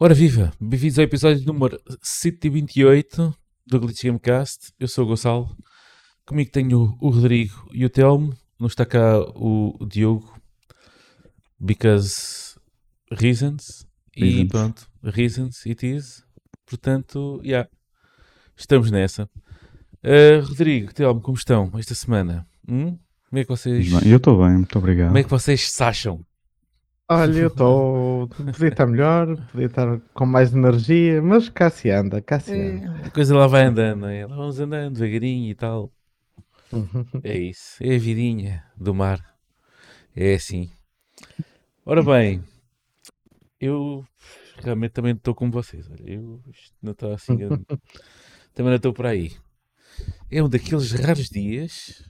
Ora viva, bem-vindos ao episódio número 128 do Glitch Gamecast. Eu sou o Gonçalo, comigo tenho o Rodrigo e o Telmo. Não está cá o Diogo, because reasons. E Reasons. pronto, reasons it is. Portanto, yeah, estamos nessa. Ah, Rodrigo, Telmo, como estão esta semana? Hum? Como é que vocês, Eu estou bem, muito obrigado. como é que vocês se acham? Olha, eu estou. Podia estar melhor, podia estar com mais energia, mas cá se anda, cá se anda. A coisa lá vai andando, é? Lá vamos andando devagarinho e tal. É isso, é a vidinha do mar. É assim. Ora bem, eu realmente também estou com vocês. Olha, eu não está assim. eu também não estou por aí. É um daqueles raros dias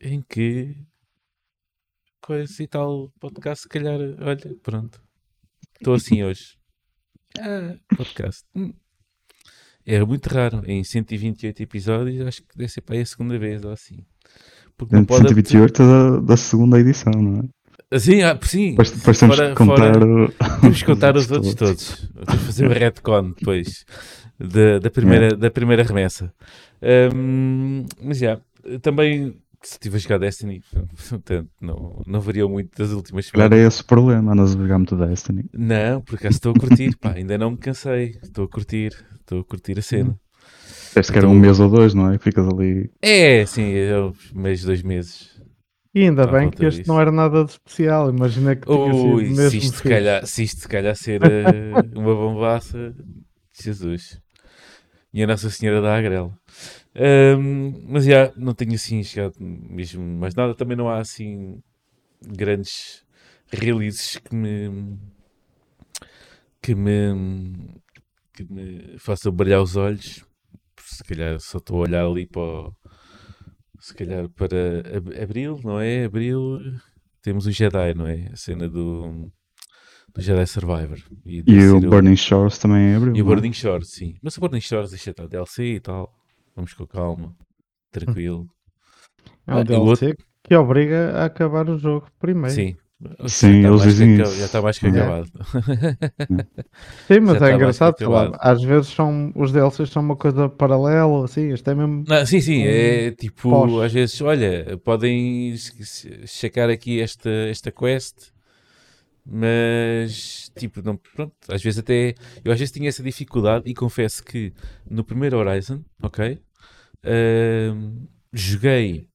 em que coisa e tal podcast, se calhar, olha, pronto. Estou assim hoje. Ah, podcast. Hum. É muito raro. Em 128 episódios, acho que deve ser para aí a segunda vez ou assim. Porque não pode. 128 da, da segunda edição, não é? Sim, ah, sim. Depois, depois temos Fora- que contar. fora- o- Vamos contar os outros todos. Vamos fazer o retcon depois da, da, primeira, da primeira remessa. Ahm, mas já, também se tive a jogar Destiny, portanto, não, não variou muito das últimas calhar semanas. é esse o problema, andas a jogar muito Destiny. Não, por acaso estou a curtir, pá, ainda não me cansei. Estou a curtir, estou a curtir a cena. Deve que era um Então- mês ou dois, não é? Ficas ali. É, sim, é meses, dois meses. E ainda À bem que este disso. não era nada de especial. Imagina que tinha sido Ui, mesmo se isto, fixe. calhar, se isto calhar ser eh, uma bombaça, Jesus. E a Nossa Senhora da Agrela. Ahm, mas já, não tenho assim chegado mesmo mais nada. Também não há assim grandes releases que me que me que me façam brilhar os olhos. Se calhar só estou a olhar ali para o- se calhar para ab- abril, não é? Abril temos o Jedi, não é? A cena do, do Jedi Survivor. E deve o Burning Shores também abriu. e o é? Burning Shores, sim. Mas o Burning Shores deixa estar DLC e tal. Vamos com calma. Tranquilo. É Ah, um e o DLC que obriga a acabar o jogo primeiro. Sim. Sim, já, eles está mais que dizem isso. já está mais que É. acabado. Sim, mas Já é mais engraçado, acabado. às vezes são, os DLCs são uma coisa paralela, assim, este é mesmo. Não, sim, sim, é tipo, pós. às vezes, olha, podem checar aqui esta, esta quest, mas, tipo, não, pronto, às vezes até, eu às vezes tinha essa dificuldade e confesso que no primeiro Horizon, ok, ahm, joguei,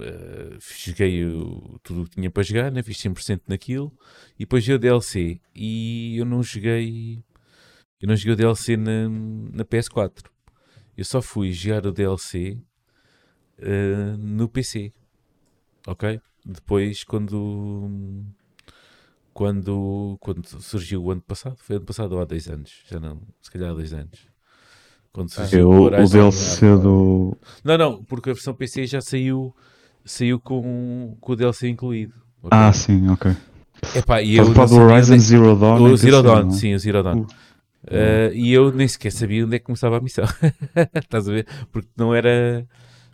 ah, joguei o- tudo o que tinha para jogar, né, fiz 100% naquilo, e depois veio o DLC, e eu não joguei, eu não joguei o DLC na, na PS4. Eu só fui jogar o DLC eh, no PC. Ok? Depois, quando, quando, quando surgiu o ano passado, foi ano passado ou há dois anos? Já não, se calhar há dois anos. Quando surgiu o, o Horizon- DLC do. Não, não, porque a versão PC já saiu, saiu com, com o DLC incluído. ok? Ah, sim, ok. Epá, e Estás eu a falar não do sabia Horizon onde- Zero Dawn? o em Zero PC, Dawn, não é? sim, o Zero Dawn. Uh. Uh, e eu nem sequer sabia onde é que começava a missão. Estás a ver? Porque não era.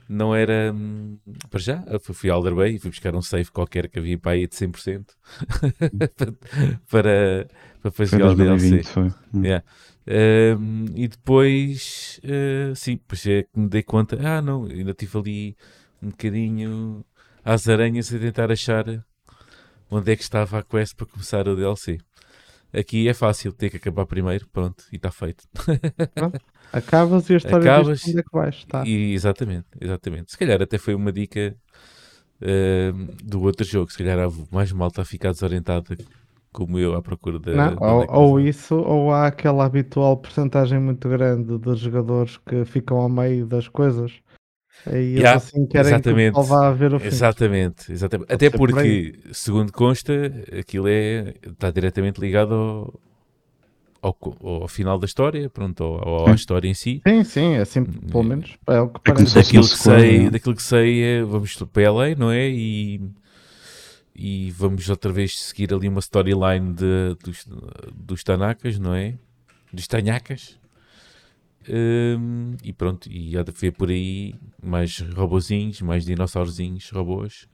Não era. hum, Para já, fui- fui a Alder Bay e fui buscar um save qualquer que havia para aí de 100% para, para Foi fazer o DLC. 2020, foi. Hum. Yeah. Um, e depois, uh, sim, depois é que me dei conta, ah não, ainda tive ali um bocadinho às aranhas a tentar achar onde é que estava a quest para começar o DLC. Aqui é fácil, ter que acabar primeiro, pronto, e está feito. Acabas e a história Acabas onde é que vais. Tá. E, exatamente, exatamente. Se calhar até foi uma dica um, do outro jogo, se calhar há mais malta a ficar desorientada como eu à procura da. Não, ou, é ou começar. isso, ou há aquela habitual porcentagem muito grande de jogadores que ficam ao meio das coisas. Aí eles Yeah, assim querem exatamente. que vá a ver o fim. Exatamente, exatamente. Pode Até ser por porque, segundo consta, aquilo é, está diretamente ligado ao, ao, ao final da história, pronto, ao, ao- à história em si. Sim, sim, assim, pelo menos é o que É parece. fosse Daquilo que, sei, não é? daquilo que sei é, vamos para LA, não é? E, e vamos outra vez seguir ali uma storyline de, dos, dos Tanakas, não é? dos tanhacas. Hum, e pronto, e há de ver por aí mais robozinhos, mais dinossaurozinhos, robôs,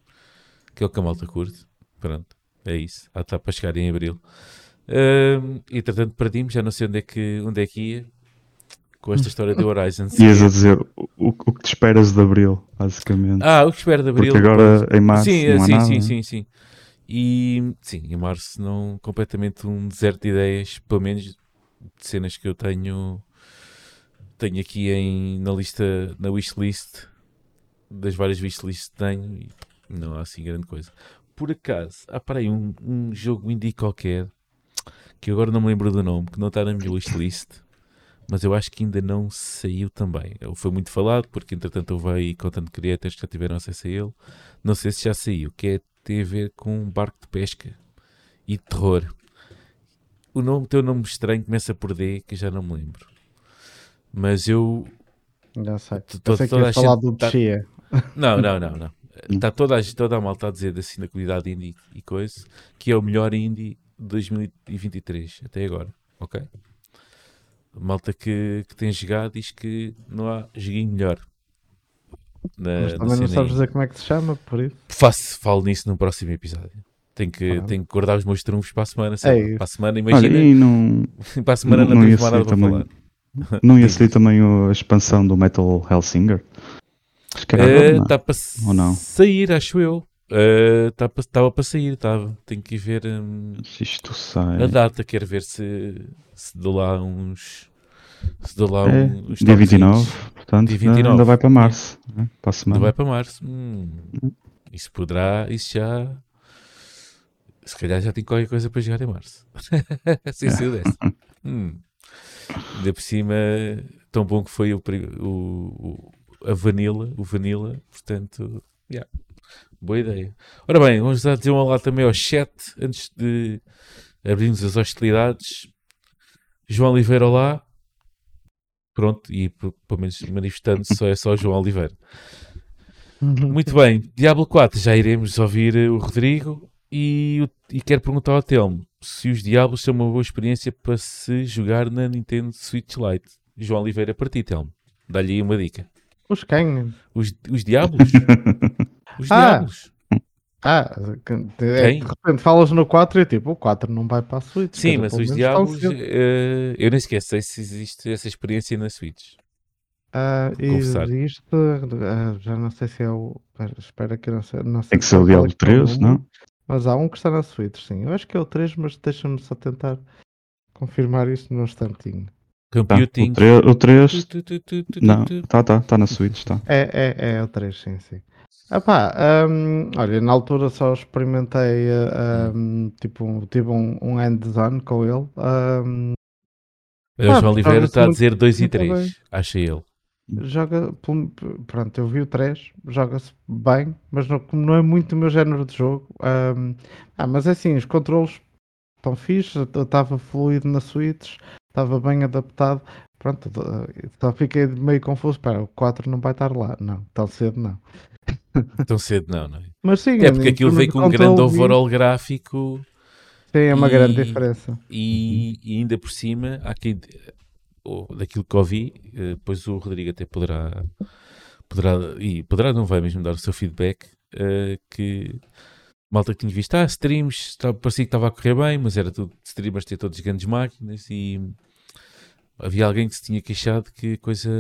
que é o que a malta curte. Pronto, é isso. Ah, está para chegar em abril. Hum, entretanto, perdi-me, já não sei onde é que, onde é que ia com esta história do Horizon. Ias a dizer o, o que te esperas de Abril, basicamente. Ah, o que espero de abril. Porque agora em março sim, não há sim, nada. sim, sim, sim. E sim, em março não completamente um deserto de ideias, pelo menos de cenas que eu tenho tenho aqui em, na lista, na wishlist das várias wishlists que tenho e não há assim grande coisa. Por acaso, há para aí um, um jogo indie qualquer que agora não me lembro do nome, que não está na minha wishlist, mas eu acho que ainda não saiu também. Foi muito falado, porque entretanto houve aí content creators que já tiveram acesso a ele. Não sei se já saiu, que é, tem a ver com um barco de pesca e de terror. O nome, teu nome estranho começa por D, que já não me lembro. Mas eu. Já sei. Pensei que toda a ias falar do tá- Chia. Não, não, não, não. Está toda a, toda a malta a dizer assim na comunidade indie e coisa que é o melhor indie de 2023 até agora, ok? A malta que, que tem jogado diz que não há joguinho melhor. Na, Mas também não sabes dizer como é que se chama, por isso. Faço, falo nisso no próximo episódio. Tenho que, Pronto. tenho que guardar os meus trunfos para a semana. sei É para a semana, Olha, imagina. e não, para a semana não, não ia temos mais nada para também. falar. não ia sair também a expansão do Metal Hellsinger? Acho que era agora, não? Está para Ou não? sair, acho eu. Estava para sair, estava. Tenho que ir ver hum, Se isto sai. a data. Quero ver se, se dou lá uns. Se dou lá É, um, uns dia 29, toquezinhos. portanto, Dia ainda- 29. ainda vai para março. né? Para Ainda vai para março. Hum, isso poderá. Isso já. Se calhar já tem qualquer coisa para jogar em março. Sem ser dessa. Hum. Ainda por cima, tão bom que foi o, o- a Vanilla, o Vanilla, portanto, yeah, boa ideia. Ora bem, vamos dar dizer um olá também ao chat antes de abrirmos as hostilidades. João Oliveira, olá. Pronto, e pelo menos manifestando só é só João Oliveira. Muito bem, Diablo 4, já iremos ouvir o Rodrigo e, e quero perguntar ao Telmo se os Diablos são uma boa experiência para se jogar na Nintendo Switch Lite. João Oliveira, para ti, Telmo. Dá-lhe aí uma dica. Os quem? Os, os Diablos? Os Ah, Diablos. Ah, é, de repente falas no 4 e tipo, o 4 não vai para a Switch. Sim, mas os Diablos, eh, eu nem esqueço sei se existe essa experiência na Switch. Confessar. existe, ah, já não sei se é o. espera- Espera que eu não sei. Não sei Tem que ser o é Diablo que é o 3, número, não? Mas há um que está na Switch, sim. Eu acho que é o 3, mas deixa-me só tentar confirmar isso num instantinho. Tá, Computing. o 3, o 3 Tu, não, tá, tá, tá na Switch, tá. É, é, é o 3, sim, sim. Epá, hum, olha, na altura só experimentei, hum, tipo, um- tive um, um hands-on com ele. Eh, O Ah, João Oliveira está a dizer 2 e muito 3, bem. acha ele. Joga, pronto, eu vi o 3, joga-se bem, mas não, como não é muito o meu género de jogo. hum, ah, mas é assim, os controles estão fixe, estava fluido na Switch, estava bem adaptado. Pronto, só fiquei meio confuso. Espera, o 4 não vai estar lá. Não, tão cedo não. Tão cedo não, não é? Mas sim, É porque aquilo veio com um grande overall gráfico Sim, é uma grande e- diferença. e, e ainda por cima, há quem, ou daquilo que ouvi, eh, depois o Rodrigo até poderá, poderá, e poderá, não vai mesmo dar o seu feedback, eh, que malta que tinha visto, ah, streams, tá- parecia que estava a correr bem, mas era tudo, streamers ter todas grandes máquinas e havia alguém que se tinha queixado que a coisa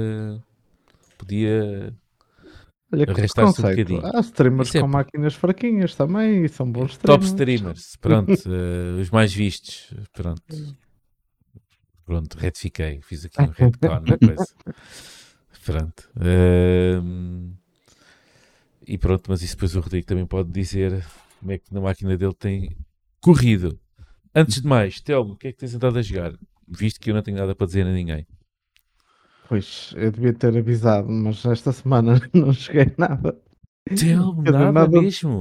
podia Olha que arrastar-se um bocadinho. Há streamers é com máquinas fraquinhas também e são bons Top streamers. streamers, pronto, eh, os mais vistos, pronto. Pronto, retifiquei, fiz aqui um retcon na coisa. Pronto. ehm, e pronto, mas isso depois o Rodrigo também pode dizer como é que na máquina dele tem corrido. Antes de mais, Telmo, o que é que tens andado a jogar? Visto que eu não tenho nada para dizer a ninguém. Pois, eu devia ter avisado, mas esta semana não cheguei nada. Telmo, nada, nada mesmo.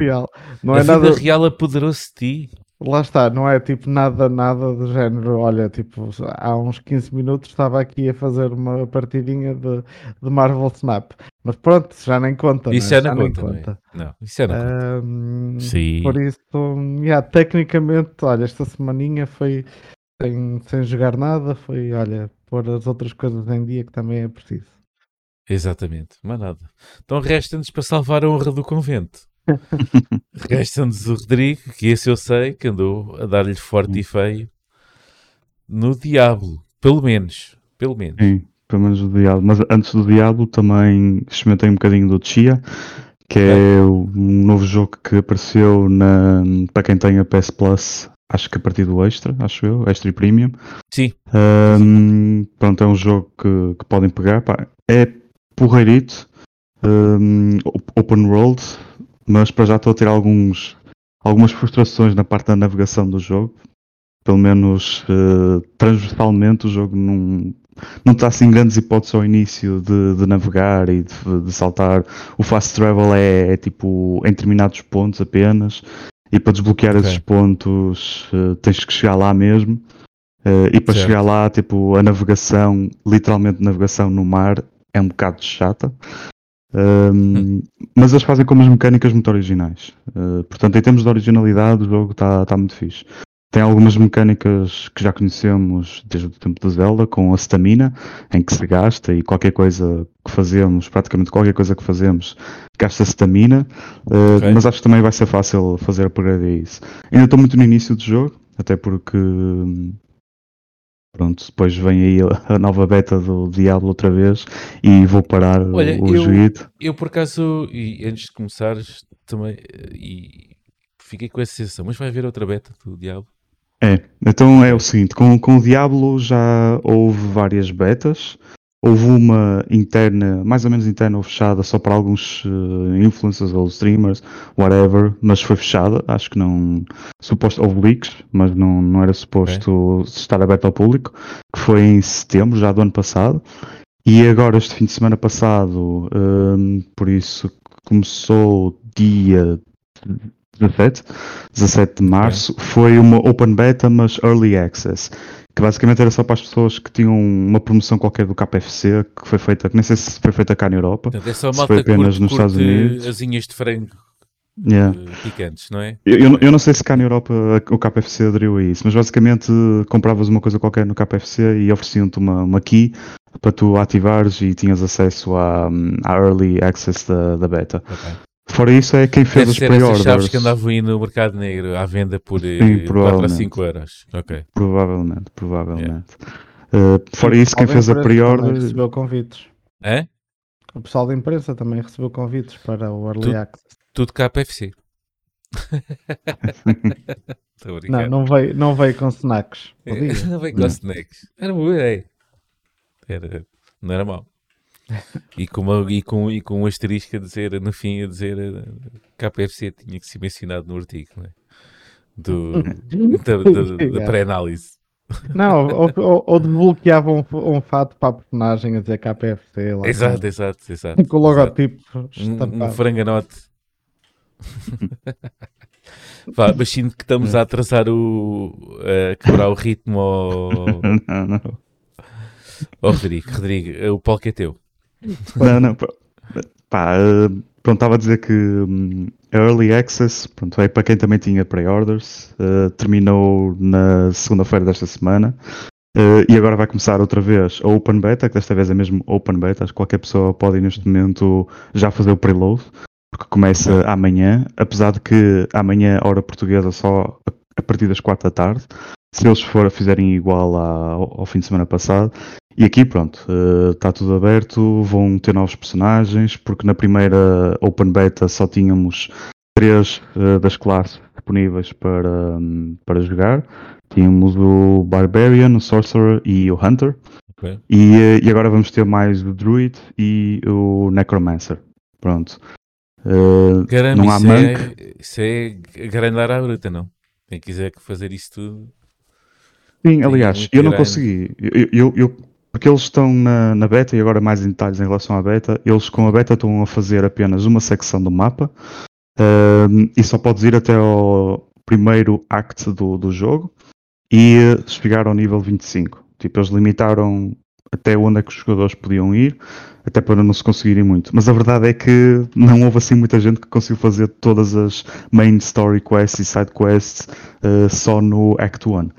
Não a é vida nada. real apoderou-se de ti. Lá está, não é tipo nada, nada do género. Olha, tipo, há uns 15 minutos estava aqui a fazer uma partidinha de, de Marvel Snap. Mas pronto, já nem conta. Isso não é? nem conta, não é? Não, isso já não conta. Sim. Por isso, yeah, tecnicamente, olha, esta semaninha foi, sem, sem jogar nada, foi, olha, pôr as outras coisas em dia que também é preciso. Exatamente, mais nada. Então resta-nos para salvar a honra do convento. Resta-nos o Rodrigo, que esse eu sei que andou a dar-lhe forte e feio no Diablo, pelo menos. Pelo menos. Sim, pelo menos o Diablo. Mas antes do Diablo também experimentei um bocadinho do Chia, que é um novo jogo que apareceu na, para quem tem a PS Plus, acho que a partir do Extra, acho eu, Extra e Premium. Sim. Um, pronto, é um jogo que, que podem pegar. Pá. É porreirito, um, open world, mas para já estou a ter alguns, algumas frustrações na parte da navegação do jogo. Pelo menos uh, transversalmente o jogo não, não está assim grandes hipóteses ao início de, de navegar e de, de, saltar. O fast travel é, é, tipo em determinados pontos apenas. E para desbloquear okay. esses pontos uh, tens que chegar lá mesmo. Uh, e para certo. chegar lá, tipo, a navegação, literalmente navegação no mar, é um bocado chata. Um, mas eles fazem como as mecânicas muito originais. Uh, portanto, em termos de originalidade, o jogo está tá muito fixe. Tem algumas mecânicas que já conhecemos desde o tempo do Zelda, com a stamina, em que se gasta e qualquer coisa que fazemos, praticamente qualquer coisa que fazemos, gasta stamina. Uh, okay. Mas acho que também vai ser fácil fazer upgrade a isso. Ainda estou muito no início do jogo, até porque Pronto, depois vem aí a nova beta do Diablo outra vez e vou parar Olha, o, eu, Eu por acaso, e antes de começares, também e fiquei com essa sensação, mas vai haver outra beta do Diablo? É, então é o seguinte, com, com o Diablo já houve várias betas, Houve uma interna, mais ou menos interna ou fechada, só para alguns uh, influencers ou streamers, whatever, mas foi fechada. Acho que não. Suposto, houve leaks, mas não, não era suposto estar aberto ao público, que foi em setembro, já do ano passado. E agora, este fim de semana passado, um, ehm, por isso começou dia 17, 17 de março, foi uma open beta, mas early access que basicamente era só para as pessoas que tinham uma promoção qualquer do KFC que foi feita, que nem sei se foi feita cá na Europa, Portanto, é só se foi apenas curte, nos Estados Unidos. Asinhas de frango yeah. Eh, picantes, não é? Eu, eu, não sei se cá na Europa o KFC aderiu a isso, mas basicamente compravas uma coisa qualquer no KFC e ofereciam-te uma, uma key para tu ativares e tinhas acesso à, à early access da, da beta. Okay. Fora isso, é quem fez Deve os pre-orders. chaves que andavam aí no mercado negro à venda por Sim, 4 a 5 euros. Okay. Provavelmente, provavelmente. Yeah. Uh, fora isso, quem fez a pre-order. recebeu convites. É? O pessoal da imprensa também recebeu convites para o Early tudo, Access. Tudo KFC. não, não veio, não veio com snacks. não veio com snacks. Era uma boa ideia. Era, não era mau. E com, uma, e, com, e com um asterisco a dizer, no fim, a dizer eh, KPFC tinha que ser mencionado no artigo, não é? Do, da, da, da pré-análise. Não, ou, ou, ou desbloqueava um, um fato para a personagem a dizer KPFC. Lá, exato, exato, exato. Com o logotipo. Um, um franganote. Vá, mas sinto que estamos a atrasar o. a quebrar o ritmo ao. Não, não. Oh, Rodrigo, Rodrigo, o palco é teu. Não, não, pá, eh, pronto, estava a dizer que um, Early Access, pronto, é para quem também tinha pre-orders, uh, terminou na segunda-feira desta semana uh, e agora vai começar outra vez a Open Beta, que desta vez é mesmo Open Beta, acho que qualquer pessoa pode neste momento já fazer o preload, porque começa amanhã, apesar de que amanhã, hora portuguesa, só a partir das 4 da tarde, se eles for, fizerem igual ao, ao fim de semana passado, e aqui, pronto, está eh, uh, tudo aberto, vão ter novos personagens, porque na primeira Open Beta só tínhamos três uh, das classes disponíveis para, um, para jogar. Tínhamos o Barbarian, o Sorcerer e o Hunter. Okay. E, uh, e, agora vamos ter mais o Druid e o Necromancer. Pronto. Caramba, não há isso, é, isso é agrandar a bruta, não? Quem quiser fazer isso tudo. Sim, aliás, eu não consegui. Eu, eu, eu, porque eles estão na, na, beta e agora mais em detalhes em relação à beta. Eles com a beta estão a fazer apenas uma secção do mapa uh, e só podes ir até ao primeiro act do, do jogo e chegar ao nível 25. Tipo, eles limitaram até onde é que os jogadores podiam ir, até para não se conseguirem muito. Mas a verdade é que não houve assim muita gente que conseguiu fazer todas as main story quests e side quests uh, só no Act 1.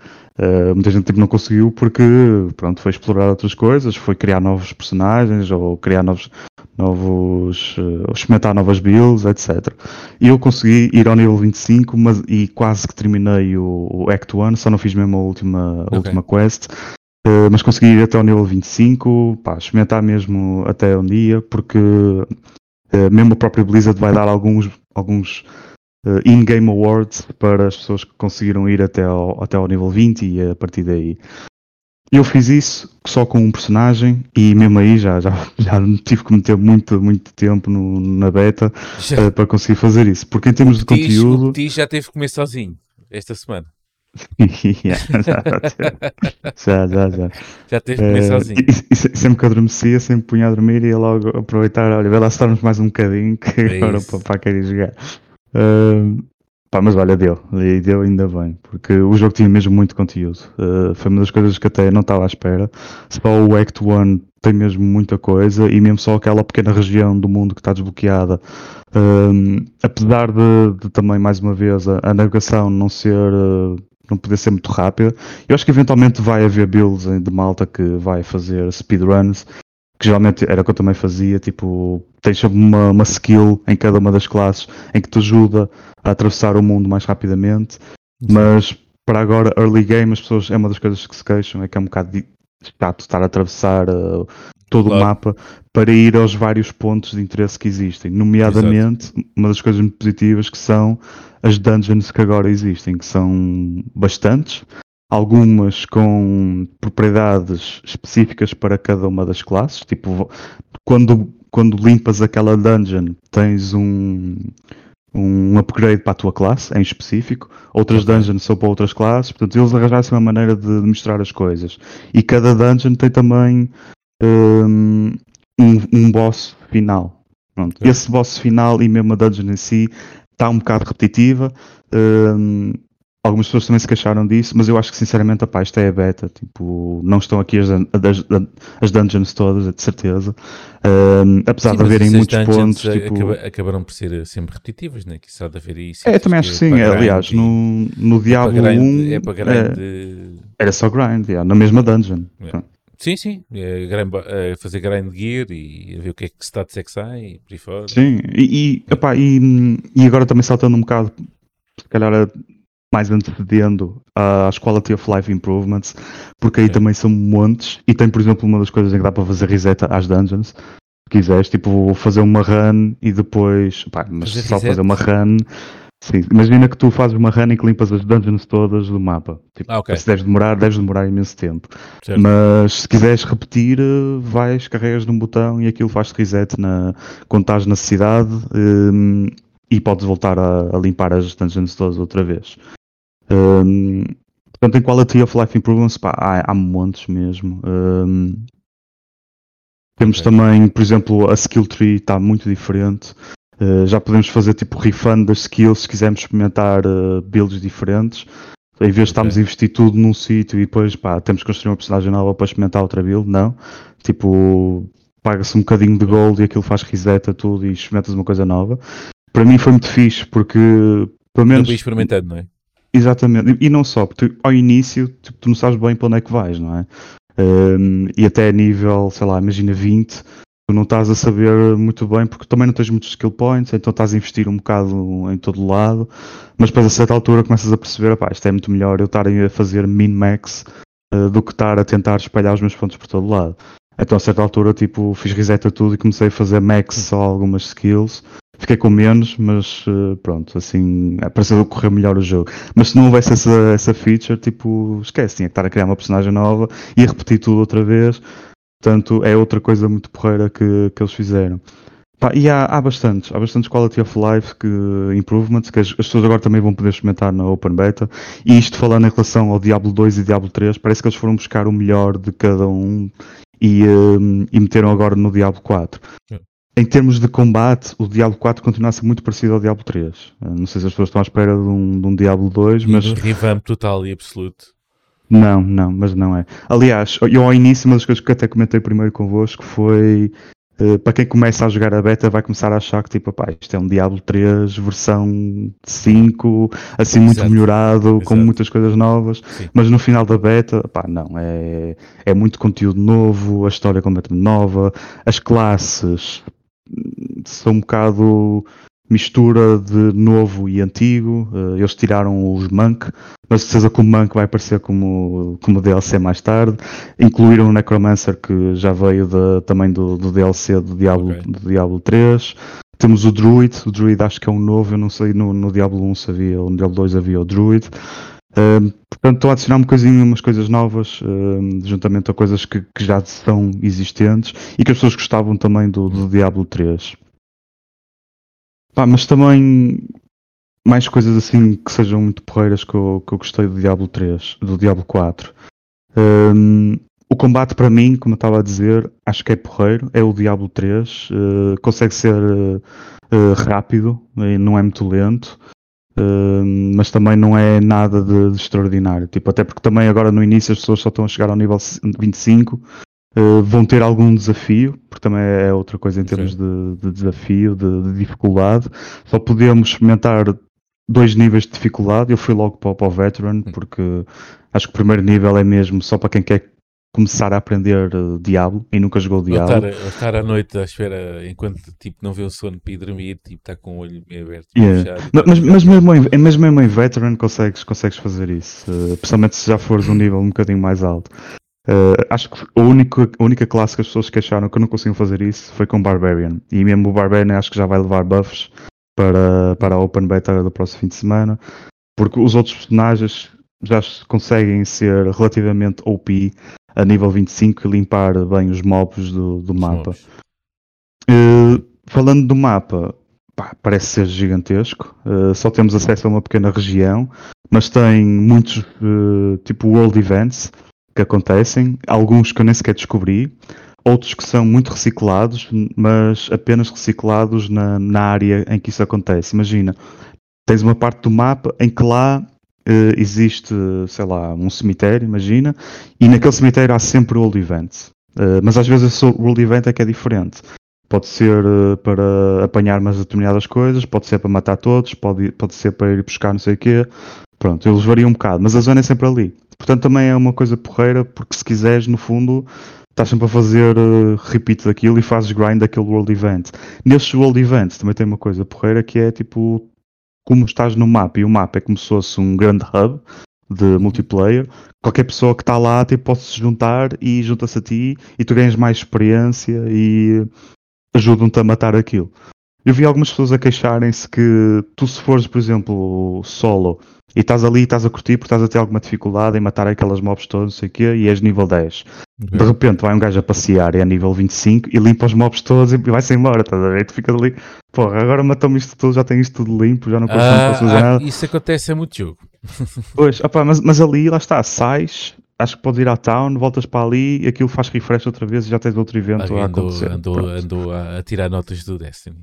Uh, muita gente tipo, não conseguiu porque pronto, foi explorar outras coisas, foi criar novos personagens ou criar novos, novos uh, experimentar novas builds, etc. E eu consegui ir ao nível 25 mas, e quase que terminei o, o Act 1, só não fiz mesmo a última, a Ok. última quest. Uh, mas consegui ir até ao nível 25, pá, experimentar mesmo até um dia, porque mesmo a própria Blizzard vai dar alguns, alguns uh, in-game awards para as pessoas que conseguiram ir até ao, até ao nível 20 e a partir daí. Eu fiz isso só com um personagem e mesmo aí já, já, já tive que meter muito, muito tempo no- na beta Já, uh, para conseguir fazer isso. Porque em termos de o Petit- O conteúdo. Petit já teve que comer sozinho esta semana. Yeah, já, já, já. Já teve que comer Eh, sozinho. e, e se- sempre que adormecia, sempre punha a dormir e ia logo aproveitar, olha, vai lá estarmos mais um bocadinho que É agora para querer jogar. Eh, pá, mas olha, deu, e deu ainda bem, porque o jogo tinha mesmo muito conteúdo. Eh, foi uma das coisas que até não estava à espera. Só o Act 1 tem mesmo muita coisa e mesmo só aquela pequena região do mundo que está desbloqueada. eh, apesar de, de também, mais uma vez, a, a navegação não ser. eh, não poder ser muito rápida, eu acho que eventualmente vai haver builds de malta que vai fazer speedruns, que geralmente era o que eu também fazia, tipo, tens uma, uma skill em cada uma das classes em que te ajuda a atravessar o mundo mais rapidamente, mas para agora, early game, as pessoas, é uma das coisas que se queixam, é que é um bocado chato estar a atravessar uh, todo Claro. o mapa para ir aos vários pontos de interesse que existem, nomeadamente uma das coisas muito positivas que são as dungeons que agora existem, que são bastantes, algumas com propriedades específicas para cada uma das classes, tipo quando, quando limpas aquela dungeon tens um, um upgrade para a tua classe em específico, outras dungeons são para outras classes, portanto eles arranjaram-se uma maneira de, mostrar as coisas. E cada dungeon tem também hum, um, um boss final. Pronto. Esse boss final e mesmo a dungeon em si está um bocado repetitiva. hum, algumas pessoas também se queixaram disso, mas eu acho que sinceramente apá, isto é a beta. Tipo, não estão aqui as, as, as dungeons todas, de certeza. Hum, apesar Sim, de haverem muitos pontos. a- Tipo, acaba- acabaram por ser sempre repetitivas, né? Que isso há de haver aí. é, também acho que sim. para grind Aliás, no, no é Diablo grind, 1 é para grind é, de- era só grind, yeah, na mesma dungeon. É. Sim, sim. É, é fazer grind gear e a ver o que é que status é que sai e por aí fora. Sim, e, e, epá, e, e agora também saltando um bocado, se calhar a- mais antecedendo às Quality of Life Improvements, porque aí também são montes, e tem, por exemplo, uma das coisas em que dá para fazer reset às dungeons, se quiseres, tipo, fazer uma run e depois, pá, mas Fazer só reset? fazer uma run. Sim, imagina que tu fazes uma run em que limpas as dungeons todas do mapa. Tipo, Ah, ok. Se deves demorar, deves demorar imenso tempo. Certo. Mas se quiseres repetir, vais, carregas num botão e aquilo faz reset na, quando estás na cidade hum, e podes voltar a, a limpar as dungeons todas outra vez. Hum, portanto, em Quality of Life Improvements, pá, há, há montes mesmo. Hum, temos Ok. também, por exemplo, a skill tree está muito diferente. Uh, já podemos fazer tipo refund das skills se quisermos experimentar uh, builds diferentes. Em vez de estarmos a investir tudo num sítio e depois pá, temos que construir uma personagem nova para experimentar outra build, não. Tipo, paga-se um bocadinho de gold e aquilo faz reset a tudo e experimentas uma coisa nova. Para mim foi muito fixe porque, pelo Eu menos, vou experimentando, não é? Exatamente, e não só, porque ao início tipo, tu não sabes bem para onde é que vais, não é? Um, e até a nível, sei lá, imagina 20, tu não estás a saber muito bem, porque também não tens muitos skill points, então estás a investir um bocado em todo lado, mas depois a certa altura começas a perceber, pá, isto é muito melhor eu estar a fazer min-max uh, do que estar a tentar espalhar os meus pontos por todo lado. Então a certa altura, tipo, fiz reset a tudo e comecei a fazer max só algumas skills. Fiquei com menos, mas uh, pronto, assim, pareceu correr melhor o jogo. Mas se não houvesse essa, essa feature, tipo, esquece, tinha que estar a criar uma personagem nova e a repetir tudo outra vez. Portanto, é outra coisa muito porreira que, que eles fizeram. Pá, e há, há bastantes, há bastantes quality of life que, improvements que as, as pessoas agora também vão poder experimentar na Open Beta. E isto falando em relação ao Diablo 2 e Diablo 3, parece que eles foram buscar o melhor de cada um e, um, e meteram agora no Diablo 4. É. Em termos de combate, o Diablo 4 continua a ser muito parecido ao Diablo 3. Uh, Não sei se as pessoas estão à espera de um, de um Diablo 2, mas Um revamp total e absoluto. não, não, mas não é. Aliás, eu ao início, uma das coisas que até comentei primeiro convosco foi Uh, para quem começa a jogar a beta vai começar a achar que tipo, pá, isto é um Diablo 3 versão 5, assim muito Exato. melhorado, com Exato. muitas coisas novas, Sim. mas no final da beta, pá, não, é, é muito conteúdo novo, a história é completamente nova, as classes são um bocado mistura de novo e antigo, uh, eles tiraram os Monk, mas certeza que o Monk vai aparecer como, como DLC mais tarde. Incluíram o Necromancer que já veio da- também do, do DLC do Diablo, Ok. do Diablo 3. Temos o Druid, o Druid acho que é um novo, eu não sei no, no Diablo 1 se havia, ou no Diablo 2 havia o Druid. Um, portanto, estão a adicionar um bocadinho, umas coisas novas, um, juntamente a coisas que, que já são existentes e que as pessoas gostavam também do, do Diablo 3. Pá, mas também mais coisas assim que sejam muito porreiras que eu, que eu gostei do Diablo 3, do Diablo 4. Hum, o combate para mim, como eu estava a dizer, acho que é porreiro, é o Diablo 3, eh, consegue ser eh, rápido, e não é muito lento, mas também não é nada de, de extraordinário. Tipo, até porque também agora no início as pessoas só estão a chegar ao nível 25, eh, vão ter algum desafio, porque também é outra coisa em termos de, de desafio, de, de dificuldade. Só podemos experimentar dois níveis de dificuldade. Eu fui logo para, para o Veteran, porque acho que o primeiro nível é mesmo só para quem quer começar a aprender eh, Diablo e nunca jogou Ou Diablo. estar, ou estar à noite à espera enquanto tipo, não vê o sono para ir dormir, tipo, está com o olho meio aberto. Yeah. fechado, Ma- Mas, tá mas mesmo, em, mesmo em Veteran consegues, consegues fazer isso, eh, principalmente se já fores um nível um bocadinho mais alto. Eh, acho que a única, a única classe que as pessoas queixaram que não consigo fazer isso foi com Barbarian. E mesmo o Barbarian acho que já vai levar buffs para, para a Open Beta do próximo fim de semana, porque os outros personagens já se conseguem ser relativamente OP a nível 25 e limpar bem os mobs do, do mapa. Uh, falando do mapa, pá, parece ser gigantesco. Uh, só temos acesso a uma pequena região, mas tem muitos uh, tipo world events que acontecem, alguns que eu nem sequer descobri, outros que são muito reciclados, mas apenas reciclados na, na área em que isso acontece. Imagina, tens uma parte do mapa em que lá eh, existe, sei lá, um cemitério, imagina, e naquele cemitério há sempre world events. Eh, mas às vezes world event é que é diferente. Pode ser eh, para apanhar umas determinadas coisas, pode ser para matar todos, pode, pode ser para ir buscar não sei o quê. Pronto, eles variam um bocado, mas a zona é sempre ali. Portanto, também é uma coisa porreira, porque se quiseres, no fundo, estás sempre a fazer uh, repeat daquilo e fazes grind daquele world event. Nestes world events também tem uma coisa porreira que é tipo como estás no mapa e o mapa é como se fosse um grande hub de multiplayer. Qualquer pessoa que está lá tipo, pode se juntar e junta-se a ti e tu ganhas mais experiência e ajudam-te a matar aquilo. Eu vi algumas pessoas a queixarem-se que tu se fores, por exemplo, solo e estás ali e estás a curtir porque estás a ter alguma dificuldade em matar aquelas mobs todas, não sei o quê, e és nível 10. De repente vai um gajo a passear e é nível 25 e limpa os mobs todos e vai-se embora, estás a ver? Tu ficas ali, porra, agora matou-me isto tudo, já tenho isto tudo limpo, já não consigo Ah, fazer ah, nada. isso acontece a muito jogo. Pois, opá, mas, mas ali, lá está, sais, acho que podes ir à town, voltas para ali e aquilo faz refresh outra vez e já tens outro evento Alguém a andou, acontecer. andou, andou a, a tirar notas do Destiny.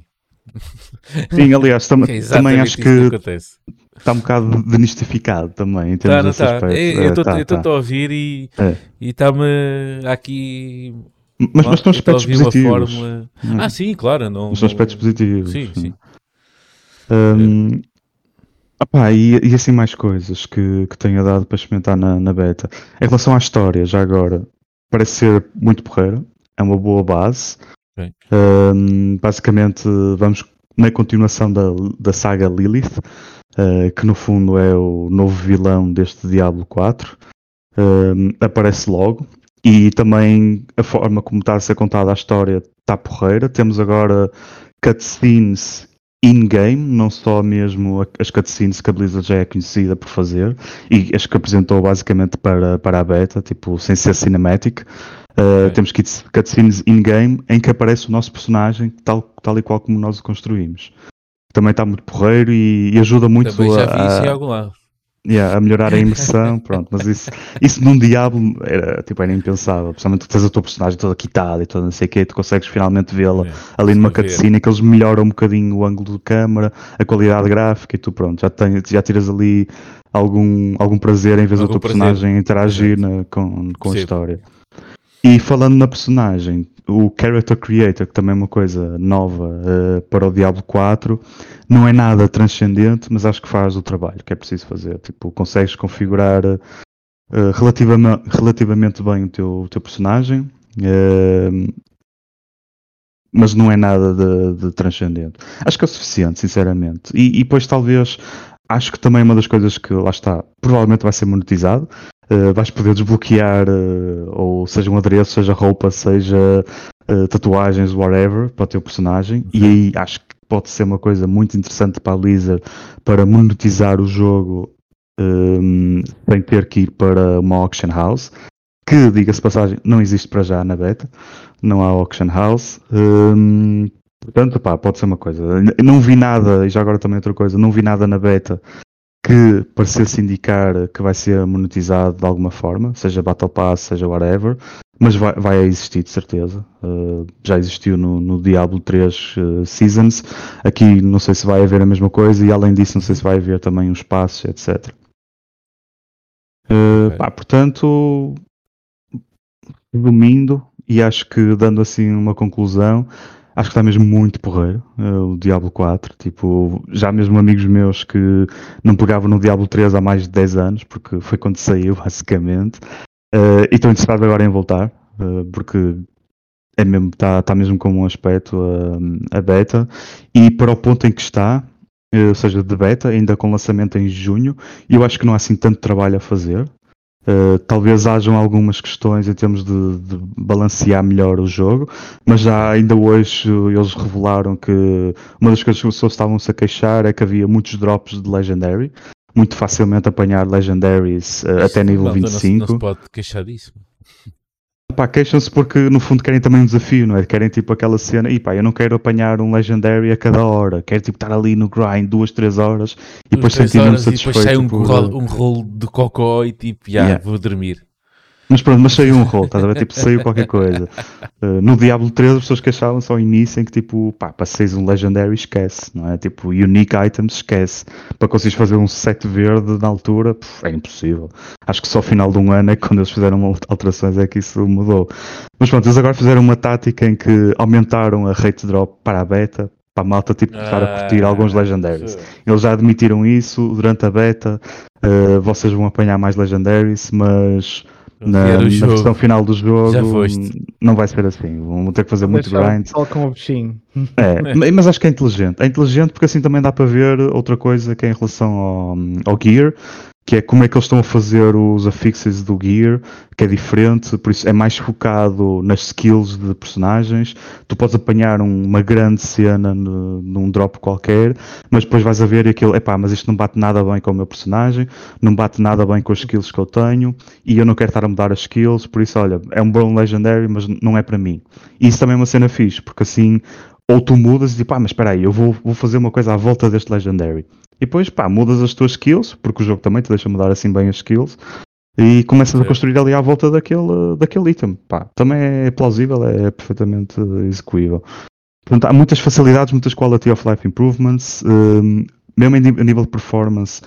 Sim, aliás, tam- É também acho isso que acontece. Está um bocado demistificado também, em Tá, termos não desse tá. aspecto. Eu É, estou tá, tá. a ouvir e É. está-me aqui. Mas, mas eu a aspectos positivos. fórmula- Hum. Ah, sim, claro. Não, Os aspectos positivos. Sim, sim. Hum, opá, e, e assim mais coisas que, que tenha dado para experimentar na, na beta. Em relação à história, já agora, parece ser muito porreira, é uma boa base. Hum, basicamente, vamos na continuação da, da saga Lilith, eh, que no fundo é o novo vilão deste Diablo 4. Hum, aparece logo. E também a forma como está a ser contada a história está porreira. Temos agora cutscenes in-game, não só mesmo as cutscenes que a Blizzard já é conhecida por fazer e as que apresentou basicamente para, para a beta, tipo, sem ser cinematic. Uh, Ok. Temos cuts- cutscenes in-game em que aparece o nosso personagem tal, tal e qual como nós o construímos. Também está muito porreiro e, e ajuda muito Também já vi a, isso em algum lado. Yeah, a melhorar a imersão, pronto, mas isso, isso num Diablo era, tipo, era impensável, principalmente tu tens a tua personagem toda quitada e toda não sei o que, tu consegues finalmente vê-la É, ali numa cutscene que eles melhoram um bocadinho o ângulo de câmara, a qualidade gráfica e tu pronto, já, tens, já tiras ali algum, algum prazer em ver o Algum teu prazer, personagem interagir na- com, com a história. E falando na personagem, o Character Creator, que também é uma coisa nova uh, para o Diablo 4, não é nada transcendente, mas acho que faz o trabalho que é preciso fazer. Tipo, consegues configurar uh, relativamente, relativamente bem o teu, o teu personagem, uh, mas não é nada de, de, transcendente. Acho que é o suficiente, sinceramente. E, e depois, talvez, acho que também uma das coisas que lá está, provavelmente vai ser monetizado. Uh, vais poder desbloquear, uh, ou seja um adereço, seja roupa, seja uh, tatuagens, whatever, para o teu personagem. Uhum. E aí acho que pode ser uma coisa muito interessante para a Blizzard para monetizar o jogo um, sem ter que ir para uma auction house. Que, diga-se passagem, não existe para já na beta, não há auction house. Um, Portanto, pá, pode ser uma coisa. Não vi nada, e já agora também outra coisa, não vi nada na beta que parecesse indicar que vai ser monetizado de alguma forma, seja Battle Pass, seja whatever, mas vai, vai existir de certeza. Uh, já existiu no, no Diablo 3 uh, Seasons. Aqui não sei se vai haver a mesma coisa, e além disso, não sei se vai haver também uns passos, etc. Uh, okay. pá, portanto, resumindo, e acho que dando assim uma conclusão, Acho que está mesmo muito porreiro uh, o Diablo 4. Tipo, já mesmo amigos meus que não pegavam no Diablo 3 há mais de 10 anos, porque foi quando saiu, basicamente, uh, e estão interessados agora em voltar, uh, porque é mesmo, está, está mesmo com um aspecto a beta, e para o ponto em que está, ou seja, de beta, ainda com lançamento em junho, eu acho que não há assim tanto trabalho a fazer. Uh, talvez hajam algumas questões em termos de, de, balancear melhor o jogo, mas já ainda hoje eles revelaram que uma das coisas que as pessoas estavam-se a queixar é que havia muitos drops de Legendary, muito facilmente apanhar Legendaries uh, até nível 25. Não, não se pode queixar disso pá, queixam-se porque no fundo querem também um desafio, não é? Querem tipo aquela cena, e pá, eu não quero apanhar um Legendary a cada hora, quero tipo estar ali no grind duas, três horas e depois sentir-me satisfeito. E depois sai um, por... rolo, um rolo de cocó e tipo, já, yeah, vou dormir. Mas pronto, mas saiu um rol, estás a ver? Tipo, saiu qualquer coisa. Uh, no Diablo 3 as pessoas queixavam-se ao início em que tipo, pá, para seres um Legendary esquece, não é? Tipo, Unique Items esquece. Para conseguires fazer um set verde na altura, é impossível. Acho que só ao final de um ano é que quando eles fizeram alterações é que isso mudou. Mas pronto, eles agora fizeram uma tática em que aumentaram a rate drop para a beta, para a malta tipo, começar a curtir ah, alguns Legendaries. Eles já admitiram isso durante a beta. Uh, vocês vão apanhar mais Legendaries, mas na, na versão final do jogo não vai ser assim. Vão ter que fazer muito grind. Só com o bichinho. É, é, mas acho que é inteligente. É inteligente porque assim também dá para ver outra coisa que é em relação ao, ao Gear que é como é que eles estão a fazer os affixes do gear, que é diferente, por isso é mais focado nas skills de personagens. Tu podes apanhar um, uma grande cena no, num drop qualquer, mas depois vais a ver aquilo, epá, mas isto não bate nada bem com o meu personagem, não bate nada bem com as skills que eu tenho, e eu não quero estar a mudar as skills, por isso, olha, é um bom legendary, mas não é para mim. E isso também é uma cena fixe, porque assim ou tu mudas e ah, mas espera aí, eu vou, vou fazer uma coisa à volta deste Legendary. E depois, pá, mudas as tuas skills, porque o jogo também te deixa mudar assim bem as skills, e começas a construir ali à volta daquele, daquele item. Pá, também é plausível, é perfeitamente execuível. Portanto, há muitas facilidades, muitas quality of life improvements, um, mesmo a nível de performance.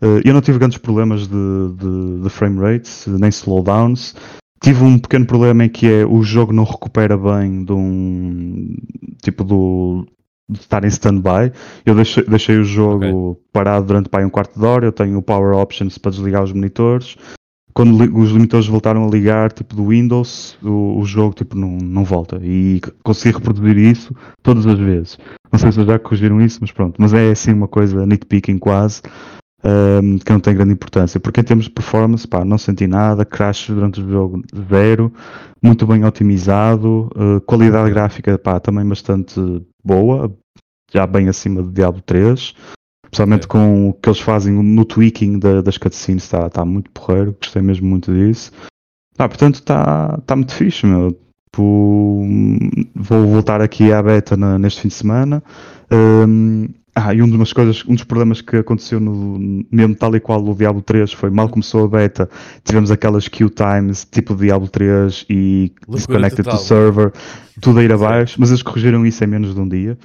Uh, eu não tive grandes problemas de, de, de frame rates, nem slowdowns. Tive um pequeno problema em que é o jogo não recupera bem de um tipo do, de estar em stand-by. Eu deixei, deixei o jogo okay. parado durante pá, um quarto de hora. Eu tenho o Power Options para desligar os monitores. Quando os monitores voltaram a ligar, tipo do Windows, o, o jogo tipo, não, não volta. E consegui reproduzir isso todas as vezes. Não sei se já corrigiram isso, mas pronto. Mas é assim uma coisa nitpicking quase. Um, que não tem grande importância, porque em termos de performance, pá, não senti nada, crash durante o jogo zero, muito bem otimizado, uh, qualidade gráfica, pá, também bastante boa, já bem acima do Diablo 3, especialmente é. com o que eles fazem no tweaking da, das cutscenes, está tá muito porreiro, gostei mesmo muito disso. Ah, portanto, está tá muito fixe, meu. Tipo, vou voltar aqui à beta na, neste fim de semana. Um, ah, e um das coisas, um dos problemas que aconteceu no mesmo tal e qual o Diablo 3 foi mal começou a beta, tivemos aquelas queue times tipo Diablo 3 e disconnected to server, tudo a ir abaixo, mas eles corrigiram isso em menos de um dia.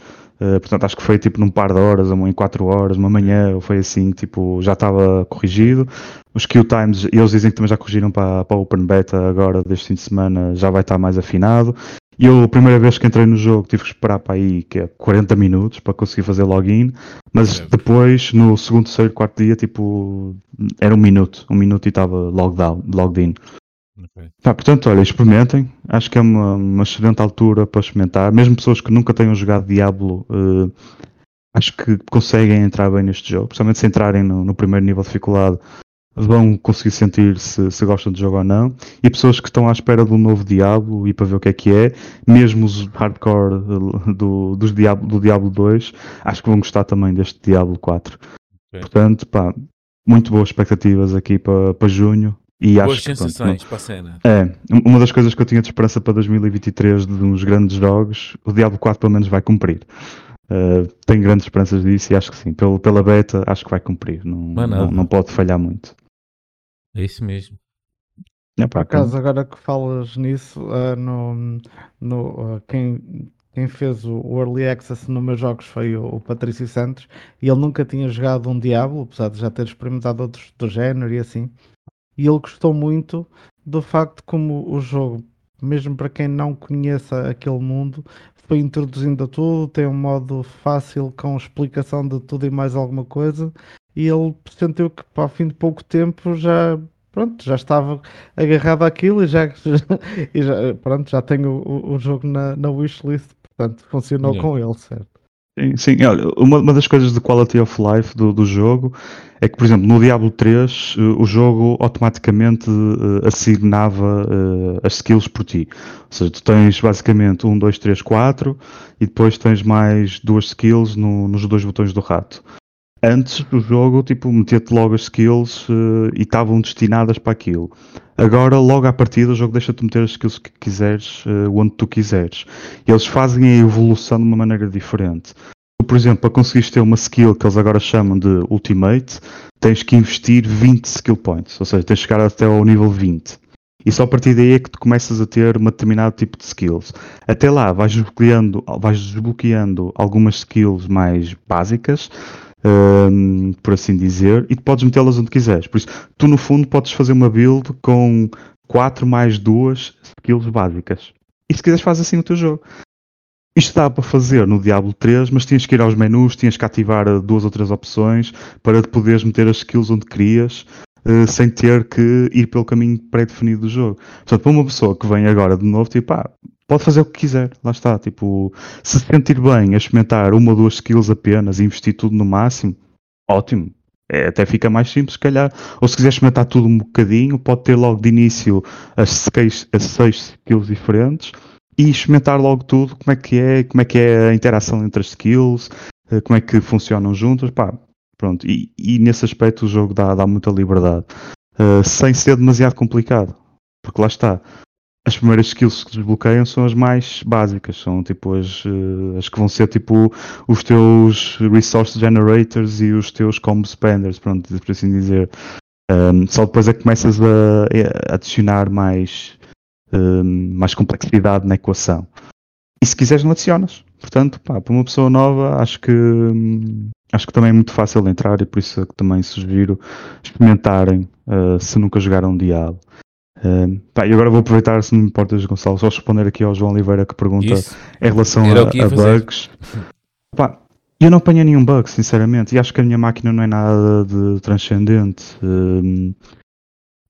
Uh, portanto, acho que foi tipo num par de horas, ou em 4 horas, uma manhã, ou foi assim, tipo, já estava corrigido. Os queue times, eles dizem que também já corrigiram para, para a Open Beta agora, deste fim de semana, já vai estar mais afinado. E eu, a primeira vez que entrei no jogo, tive que esperar para aí que é 40 minutos para conseguir fazer login, mas Certo. depois, no segundo, terceiro, quarto dia, tipo, era um minuto, um minuto e estava logged, out, logged in. Ok. Pá, portanto, olha, experimentem. Acho que é uma, uma excelente altura para experimentar. Mesmo pessoas que nunca tenham jogado Diablo, eh, acho que conseguem entrar bem neste jogo. Principalmente se entrarem no, no primeiro nível de dificuldade, vão conseguir sentir se, se gostam de jogo ou não. E pessoas que estão à espera de um novo Diablo e para ver o que é que é, mesmo os hardcore eh, do, dos Diablo, do Diablo 2, acho que vão gostar também deste Diablo 4. Ok. Portanto, pá, muito boas expectativas aqui para, para junho. E Boas acho que, pronto, sensações para a cena. é, uma das coisas que eu tinha de esperança para 2023 de uns grandes jogos, o Diablo 4 pelo menos vai cumprir. Uh, tenho grandes esperanças disso e acho que sim. Pelo, pela beta, acho que vai cumprir. Não, não, não pode falhar muito. É isso mesmo. É, Por acaso, agora que falas nisso, ah, no, no, ah, quem, quem fez o, o Early Access nos meus jogos foi o, o Patrício Santos e ele nunca tinha jogado um Diablo, apesar de já ter experimentado outros do género e assim. E ele gostou muito do facto de como o jogo, mesmo para quem não conheça aquele mundo, introduzindo a tudo, tem um modo fácil com explicação de tudo e mais alguma coisa. E ele sentiu que, para ao fim de pouco tempo, já pronto, já estava agarrado àquilo e já, e já, pronto, já tenho o, o jogo na, na wishlist, portanto funcionou Yeah. com ele, certo? Sim, sim, olha, uma, uma das coisas de quality of life do, do jogo é que, por exemplo, no Diablo 3 eh, o jogo automaticamente eh, assignava eh, as skills por ti. Ou seja, tu tens basicamente 1, 2, 3, 4 e depois tens mais duas skills no- nos dois botões do rato. Antes do jogo, tipo, metia-te logo as skills e estavam destinadas para aquilo. Agora, logo à partida, o jogo deixa-te meter as skills que quiseres, eh, onde tu quiseres. Eles fazem a evolução de uma maneira diferente. Tu, por exemplo, para conseguires ter uma skill que eles agora chamam de Ultimate, tens que investir 20 skill points. Ou seja, tens de chegar até ao nível 20. E só a partir daí é que tu começas a ter um determinado tipo de skills. Até lá, vais desbloqueando, vais desbloqueando algumas skills mais básicas, hum, por assim dizer, e podes metê-las onde quiseres. Por isso, tu no fundo podes fazer uma build com 4 mais 2 skills básicas. E se quiseres faz assim o teu jogo. Isto dá para fazer no Diablo 3, mas tinhas que ir aos menus, tinhas que ativar duas ou três opções para poderes meter as skills onde querias, eh, sem ter que ir pelo caminho pré-definido do jogo. Portanto, para uma pessoa que vem agora de novo, tipo, ah, pode fazer o que quiser, lá está. Tipo, se se sentir bem a experimentar uma ou duas skills apenas e investir tudo no máximo, ótimo. É, até fica mais simples, se calhar. Ou se quiser experimentar tudo um bocadinho, pode ter logo de início as seis, as seis skills diferentes e experimentar logo tudo, como é que é, como é que é a interação entre as skills, eh, como é que funcionam juntas, pá, pronto. E, e nesse aspecto o jogo dá, dá muita liberdade, eh, sem ser demasiado complicado, porque lá está. As primeiras skills que desbloqueiam são as mais básicas, são tipo as, eh, as que vão ser tipo os teus resource generators e os teus combo spenders, pronto, por assim dizer. Um, só depois é que começas a, a adicionar mais, um, mais complexidade na equação. E se quiseres não adicionas. Portanto, pá, para uma pessoa nova acho que hum, acho que também é muito fácil entrar e por isso é que também sugiro experimentarem uh, se nunca jogaram Diablo. Pá, e agora vou aproveitar, se não me importas, Gonçalo, só responder aqui ao João Oliveira que pergunta Isso. em relação a, a bugs. Pá, eu não apanhei nenhum bug, sinceramente, e acho que a minha máquina não é nada de transcendente. Hum,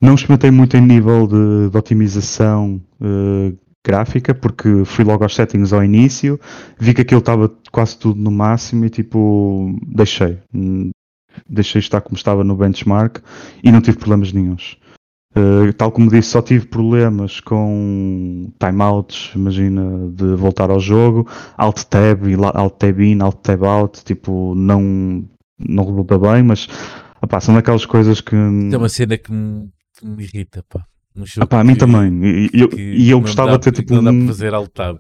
não experimentei muito em nível de, de otimização eh, gráfica, porque fui logo aos settings ao início, vi que aquilo estava quase tudo no máximo e tipo, deixei. Hum, Deixei estar como estava no benchmark e não tive problemas nenhuns. Uh, tal como disse, só tive problemas com timeouts, imagina, de voltar ao jogo, Alt Tab, e Alt Tab in, Alt Tab out, tipo, não, não resulta bem, mas opá, são daquelas coisas que. É uma cena que me, que me irrita, pá. Opá, a mim que- também. E, eu, eu gostava de ter tipo Não dá um. para fazer alt tab.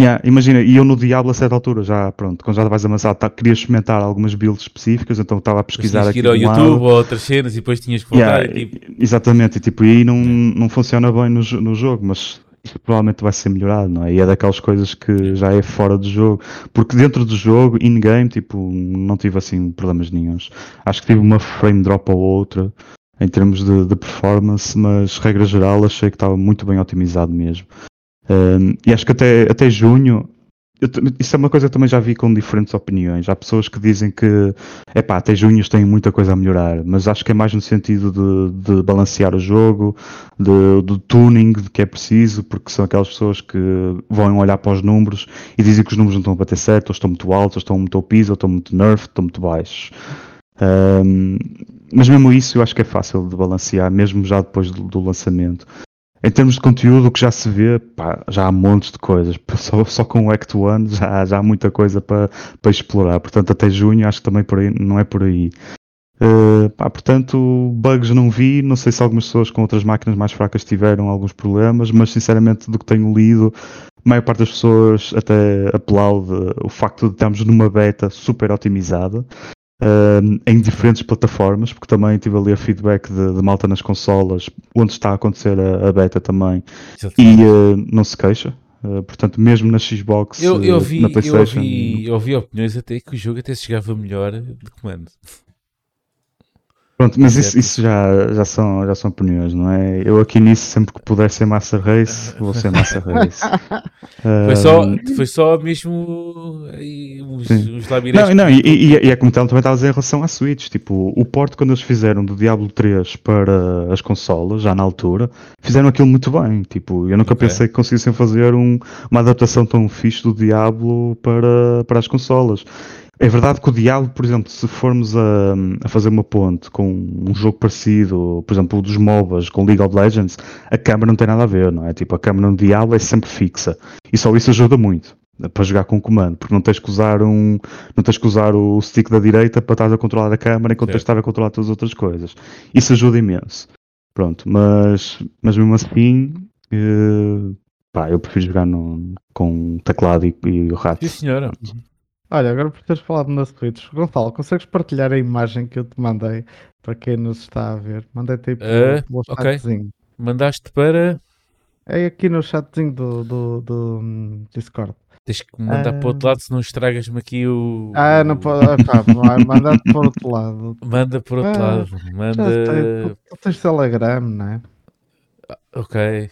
Yeah, imagina, e eu no Diablo a certa altura já, pronto, quando já vais avançar, tá, queria experimentar algumas builds específicas, então estava a pesquisar aqui ir ao lado. YouTube ou outras cenas e depois tinhas que voltar Yeah, e tipo, Exatamente, e tipo, e aí não, não funciona bem no, no jogo, mas isto provavelmente vai ser melhorado, não é? E é daquelas coisas que já é fora do jogo, porque dentro do jogo, in-game, tipo, não tive assim problemas nenhuns. Acho que tive uma frame drop ou outra em termos de, de performance, mas regra geral achei que estava muito bem otimizado mesmo. Um, e acho que até, até junho eu, isso é uma coisa que também já vi com diferentes opiniões. Há pessoas que dizem que é até junhos tem muita coisa a melhorar, mas acho que é mais no sentido de, de balancear o jogo, de, do tuning que é preciso, porque são aquelas pessoas que vão olhar para os números e dizem que os números não estão a bater certo, ou estão muito altos, ou estão muito piso, ou estão muito nerf, ou estão muito baixos. Um, mas mesmo isso eu acho que é fácil de balancear, mesmo já depois do, do lançamento. Em termos de conteúdo, o que já se vê, pá, já há montes de coisas. Só, só com o Act One já, já há muita coisa para, explorar. Portanto, até junho acho que também por aí, não é por aí. Uh, pá, portanto, bugs não vi. Não sei se algumas pessoas com outras máquinas mais fracas tiveram alguns problemas, mas sinceramente, do que tenho lido, a maior parte das pessoas até aplaude o facto de estarmos numa beta super otimizada em diferentes plataformas, porque também tive ali a feedback de, de malta nas consolas, onde está a acontecer a, a beta também, e uh, não se queixa. Uh, portanto, mesmo na Xbox, eu, eu vi, na PlayStation. Eu ouvi, eu ouvi opiniões até que o jogo até chegava melhor de comando. Pronto, mas isso, isso, já, já, são, já são opiniões, não é? Eu aqui nisso, sempre que puder ser Master Race, vou ser Master Race. foi, só, foi só mesmo os, os labirintos. Não, não e, e, e, é como tal, também estava a dizer em relação à Switch. Tipo, o port, quando eles fizeram do Diablo 3 para as consolas, já na altura, fizeram aquilo muito bem. Tipo, eu nunca okay. pensei que conseguissem fazer um, uma adaptação tão fixe do Diablo para, para as consolas. É verdade que o Diablo, por exemplo, se formos a, a, fazer uma ponte com um jogo parecido, por exemplo, o dos MOBAs com League of Legends, a câmera não tem nada a ver, não é? Tipo, a câmera no Diablo é sempre fixa. E só isso ajuda muito para jogar com o comando, porque não tens que usar um, não tens que usar o stick da direita para estar a controlar a câmera enquanto tens de estar a controlar todas as outras coisas. Isso ajuda imenso. Pronto, mas, mas mesmo assim, eh, pá, eu prefiro jogar no, com teclado e, e o rato. Sim, senhora. Olha, agora por teres falado nas Switch, Gonçalo, consegues partilhar a imagem que eu te mandei para quem nos está a ver? Mandei-te aí pelo, uh, okay. chatzinho. Mandaste para. É aqui no chatzinho do, do, do um, Discord. Tens que mandar para o outro lado, senão estragas-me aqui o. Ah, não pode. Ah, pá, mandar para o outro lado. Manda para o outro ah, lado. Manda. Tu tens Telegram, não é? Ok.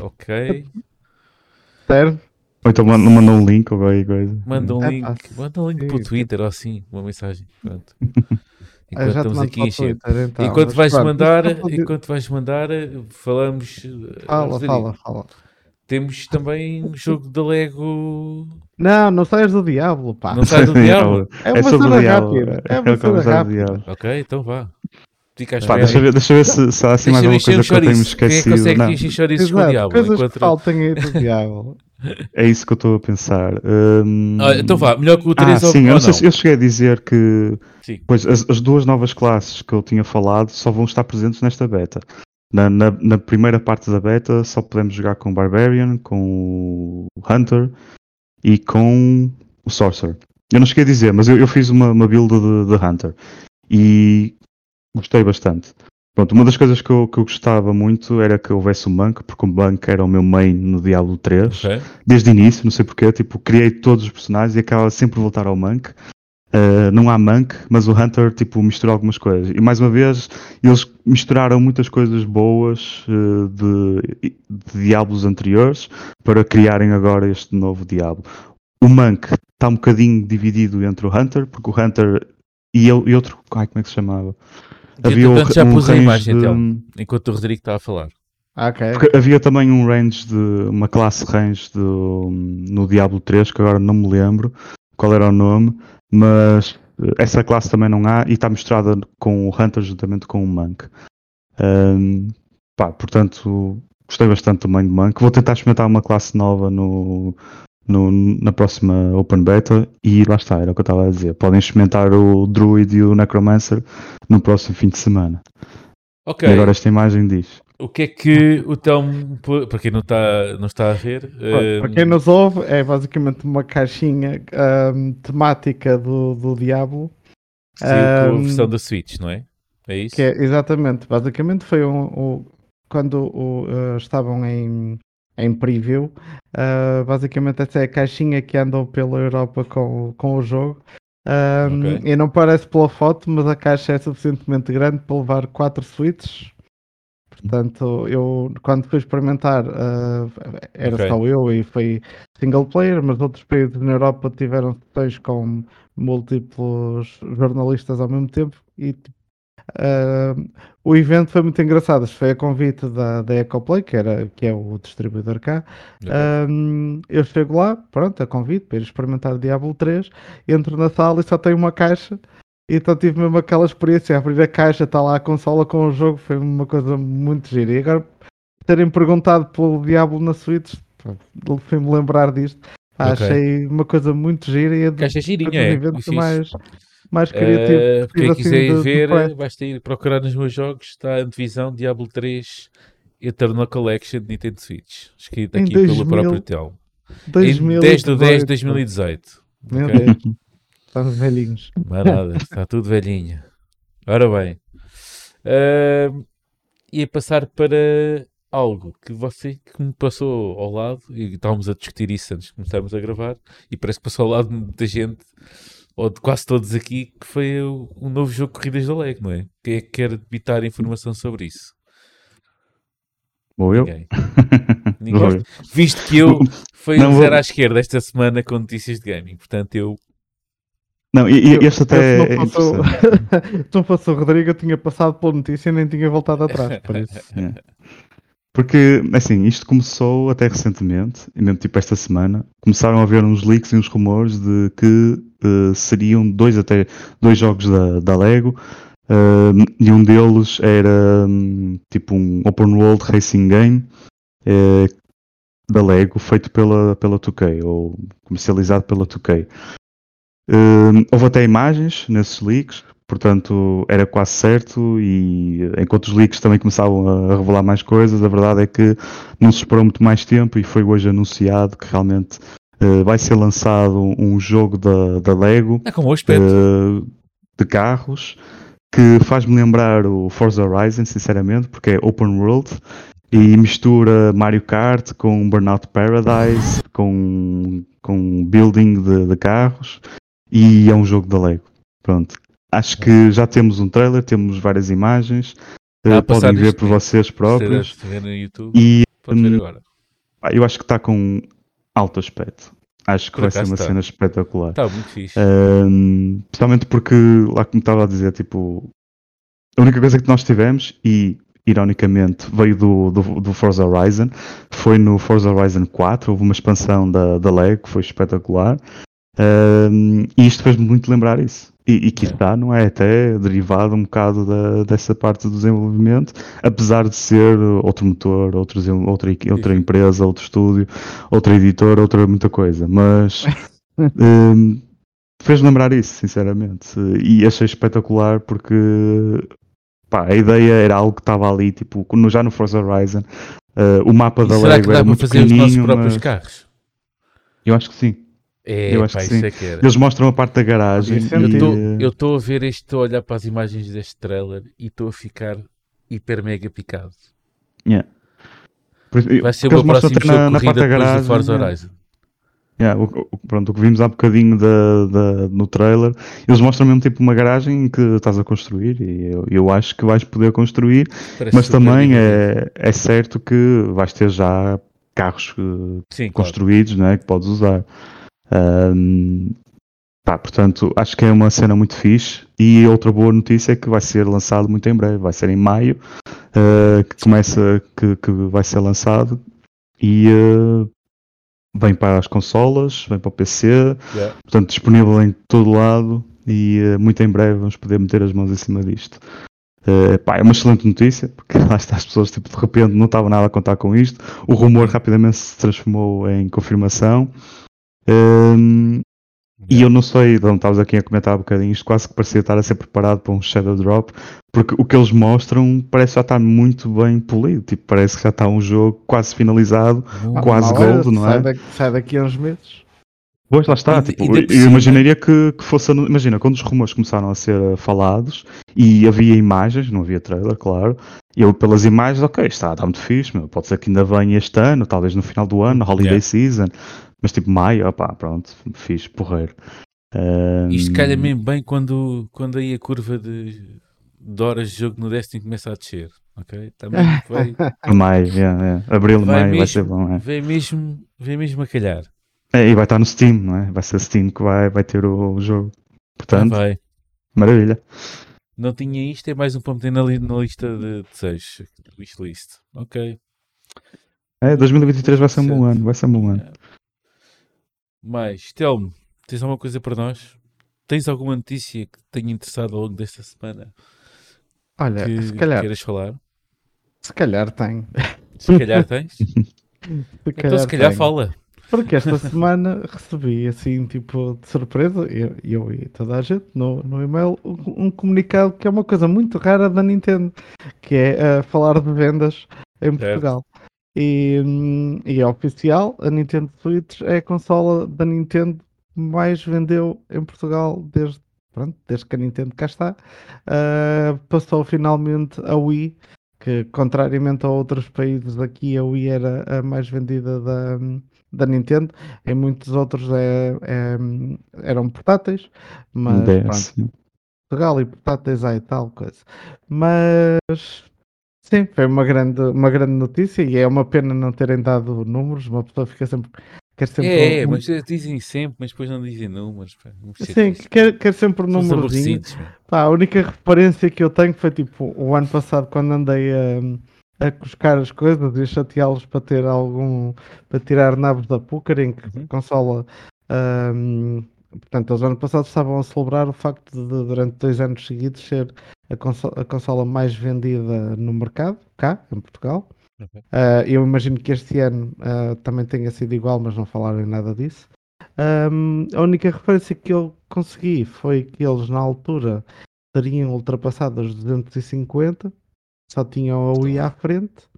Ok. Serve? Ou então manda, manda um link ou qualquer coisa. Manda um é, link, manda um link para o Twitter ou assim, uma mensagem. Pronto. Enquanto estamos aqui encher. Então, enquanto vais mandar, enquanto vais mandar, falamos. Fala, fala, fala. Temos também um jogo da Lego. Não, não saias do Diablo, pá. Não saias do Diablo? É uma é cena rápida. É uma cena rápida. Ok, então vá. Pá, deixa, ver, deixa ver se, se há assim mais alguma coisa que eu tenho esquecido. Quem consegue não. encher chouriços com o Diablo? Coisas enquanto... que faltam aí do Diablo. É isso que eu estou a pensar. Um... Ah, então vá, melhor que o 3 ah, ou sim, eu, não sei, eu cheguei a dizer que pois, as, as, duas novas classes que eu tinha falado só vão estar presentes nesta beta. Na, na, na, primeira parte da beta só podemos jogar com o Barbarian, com o Hunter e com o Sorcerer. Eu não cheguei a dizer, mas eu, eu fiz uma, uma build de, de Hunter e gostei bastante. Pronto, uma das coisas que eu, que eu gostava muito era que houvesse um Monk, porque o Monk era o meu main no Diablo 3, okay. desde o início, não sei porquê, tipo, criei todos os personagens e acaba sempre voltar ao Monk. Uh, não há Monk, mas o Hunter tipo, misturou algumas coisas. E mais uma vez, eles misturaram muitas coisas boas uh, de, de Diablos anteriores para criarem agora este novo Diablo. O Monk está um bocadinho dividido entre o Hunter, porque o Hunter e, eu, e outro. Ai, como é que se chamava? Havia um, já pus um a imagem de... então, enquanto o Rodrigo está a falar. Okay. Porque havia também um range de uma classe range de, no Diablo 3 que agora não me lembro qual era o nome, mas essa classe também não há e está misturada com o Hunter juntamente com o Monk. Um, pá, portanto, gostei bastante também do Monk. Vou tentar experimentar uma classe nova no, no, na próxima Open Beta e lá está, era o que eu estava a dizer. Podem experimentar o Druid e o Necromancer no próximo fim de semana. Ok. E agora esta imagem diz. O que é que o Telmo, para quem não está, não está a ver... Para quem nos ouve, é basicamente uma caixinha um, temática do, do Diablo. Sim, um, com a versão da Switch, não é? É isso? Que é, exatamente. Basicamente foi um, um quando uh, estavam em, em preview. Uh, basicamente, essa é a caixinha que andam pela Europa com, com o jogo. Um, okay. E não parece pela foto, mas a caixa é suficientemente grande para levar 4 switches. Portanto, eu quando fui experimentar uh, era Ok. só eu e foi single player, mas outros países na Europa tiveram sessões com múltiplos jornalistas ao mesmo tempo e tipo, uh, o evento foi muito engraçado. Isto foi a convite da, da Ecoplay, que, era, que é o distribuidor cá. Um, eu chego lá, pronto, a convite para ir experimentar Diablo 3, entro na sala e só tem uma caixa. Então tive mesmo aquela experiência, abrir a caixa, está lá a consola com o jogo, foi uma coisa muito gira. E agora terem perguntado pelo Diablo na Switch, fui-me lembrar disto. Pá, Ok. Achei uma coisa muito gira e é Caixa dos girinha, é. eventos fixe. mais, mais criativos. Eh, que quem quiser assim, ver, basta ir procurar nos meus jogos. Está a antevisão Diablo 3 Eternal Collection de Nintendo Switch. Escrito aqui pelo 2000, próprio Tel. Em 2018, 10 de 10 de 2018. Meu Ok? Deus, estamos velhinhos. Mais nada, está tudo velhinho. Ora bem, ahm, ia passar para algo que você que me passou ao lado, e estávamos a discutir isso antes de começarmos a gravar, e parece que passou ao lado de muita gente, ou de quase todos aqui, que foi o, o novo jogo Corridas da Leg, não é? Quem é que quer debitar informação sobre isso? Ou eu? Ninguém. Ninguém. Ou eu. Visto que eu fui Não um vou- zero à esquerda esta semana com notícias de gaming, portanto eu Não, e, Eu- este até é se não fosse o- interessante. se não fosse o Rodrigo, eu tinha passado pela notícia e nem tinha voltado atrás. Por isso. É. Porque, assim, isto começou até recentemente, e mesmo tipo esta semana, começaram a haver uns leaks e uns rumores de que eh, seriam dois até dois jogos da, da Lego, eh, e um deles era hum, tipo um open world racing game eh, da Lego, feito pela, pela 2K, ou comercializado pela 2K. Eh, houve até imagens nesses leaks, portanto era quase certo e enquanto os leaks também começavam a revelar mais coisas, a verdade é que não se esperou muito mais tempo e foi hoje anunciado que realmente eh, vai ser lançado um jogo da, da Lego é eh, de carros que faz-me lembrar o Forza Horizon, sinceramente, porque é open world e mistura Mario Kart com Burnout Paradise, com, com building de, de carros e é um jogo da Lego. Pronto. Acho que já temos um trailer, temos várias imagens, Está a passar podem ver por vocês próprios Se ver no YouTube, e pode ver hum, agora. eu acho que está com alto aspecto. Acho que Por vai ser uma está. cena espetacular. Está muito fixe. Um, principalmente porque, lá como estava a dizer, tipo, a única coisa que nós tivemos, e ironicamente veio do, do, do Forza Horizon, foi no Forza Horizon 4, houve uma expansão da, da LEGO que foi espetacular, um, e isto fez-me muito lembrar isso. E, e que está, não é? Até derivado um bocado da, dessa parte do desenvolvimento, apesar de ser outro motor, outro, outra, outra empresa, outro estúdio, outra editora, outra muita coisa. Mas hum, fez lembrar isso, sinceramente. E achei espetacular porque pá, a ideia era algo que estava ali, tipo, já no Forza Horizon. uh, o mapa E da será Lego que dá era para muito fazer os nossos pequenininho, próprios mas carros? eu acho que sim. É, Eu acho pá, que isso sim. é que era. Eles mostram a parte da garagem é Eu e, Eu estou a ver isto, estou a olhar para as imagens deste trailer e estou a ficar hiper mega picado. yeah. Por Vai ser o meu próximo jogo na, na corrida parte da depois garagem. do Forza yeah. Horizon. Yeah, o, o- pronto, o que vimos há bocadinho da, da- no trailer, eles mostram mesmo tipo uma garagem que estás a construir e eu, eu acho que vais poder construir, Parece mas também é, é certo que vais ter já carros eh, Sim, claro. construídos né, que podes usar. Ahm, pá, portanto, acho que é uma cena muito fixe. E outra boa notícia é que vai ser lançado muito em breve, vai ser em maio, eh, que começa, que, que vai ser lançado e eh, vem para as consolas, vem para o PC, Yeah. portanto disponível em todo lado e eh, muito em breve vamos poder meter as mãos em cima disto. Eh, pá, é uma excelente notícia, porque lá está as pessoas tipo, de repente não estavam nada a contar com isto. O rumor rapidamente se transformou em confirmação. Ehm, e eu não sei, onde estavas aqui a comentar um bocadinho, isto quase que parecia estar a ser preparado para um Shadow Drop, porque o que eles mostram parece já estar muito bem polido, tipo, parece que já está um jogo quase finalizado. Quase gold, não sai é? Daqui, sai daqui a uns meses. Pois lá está, E- tipo, e eu imaginaria que, que fosse. Imagina, quando os rumores começaram a ser eh, falados e havia imagens, não havia trailer, claro. Eu, pelas imagens, ok, está, está muito fixe, meu, pode ser que ainda venha este ano, talvez no final do ano, holiday Yeah. season, mas tipo maio, opá, pronto, fixe, porreiro. Ahm, Isto calha mesmo bem quando, quando aí a curva de, de horas de jogo no Destiny começa a descer. Ok? Também vai, Maio, yeah, yeah. Abril, vai, maio, vai mesmo, ser bom. É. vai, mesmo, vai mesmo a calhar. É, e vai estar no Steam, não é? Vai ser Steam que vai, vai ter o, o jogo. Portanto, vai. maravilha. Não tinha isto, é mais um meter na, li- na lista de desejos. Wishlist. Ok. É, 2023 vai ser um bom ano, vai ser um bom ano. Mais, Telmo, tens alguma coisa para nós? Tens alguma notícia que te tenha interessado ao longo desta semana Olha, que se calhar, queiras falar? se calhar tem. Se calhar tens? Se então se calhar tem. fala. Porque esta semana recebi, assim, tipo, de surpresa, eu, eu e toda a gente, no, no e-mail, um, um comunicado que é uma coisa muito rara da Nintendo, que é eh, falar de vendas em Portugal. E, e é oficial, a Nintendo Switch é a consola da Nintendo que mais vendeu em Portugal desde, pronto, desde que a Nintendo cá está. Ah, passou finalmente a Wii, que contrariamente a outros países aqui, a Wii era a mais vendida da, da Nintendo. Em muitos outros é, é, eram portáteis, mas pronto. Portugal e portáteis há e tal coisa. Mas sim, foi uma grande, uma grande notícia e é uma pena não terem dado números. Uma pessoa fica sempre. Quer sempre É, é, um- mas dizem sempre, mas depois não dizem números. Pá. Sim, quer, quer sempre um númerozinho. pá. A única referência que eu tenho foi tipo o ano passado quando andei a, a cuscar as coisas e a chateá-los para ter algum para tirar nabos da Pucar em que Uhum. consola ahm, portanto eles ano passado estavam a celebrar o facto de durante dois anos seguidos ser a consola, a consola mais vendida no mercado cá em Portugal Ok. Ah, eu imagino que este ano ah, também tenha sido igual, mas não falaram em nada disso. Ahm, a única referência que eu consegui foi que eles, na altura, teriam ultrapassado os 250, só tinham a Wii à frente.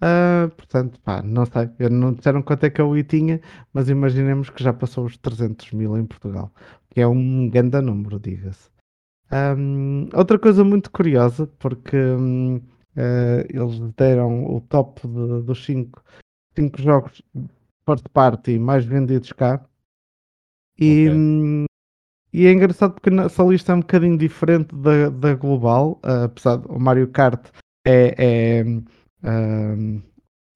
Ah, portanto, pá, não sei, eu não disseram quanto é que a Wii tinha, mas imaginemos que já passou os 300 mil em Portugal, que é um grande número, diga-se. Ahm, outra coisa muito curiosa, porque hum, eh, eles deram o top de- dos 5 cinco, jogos first party mais vendidos cá. E, Ok. hum, e é engraçado porque essa lista é um bocadinho diferente da, da global, ah, apesar do Mario Kart é, é, hum,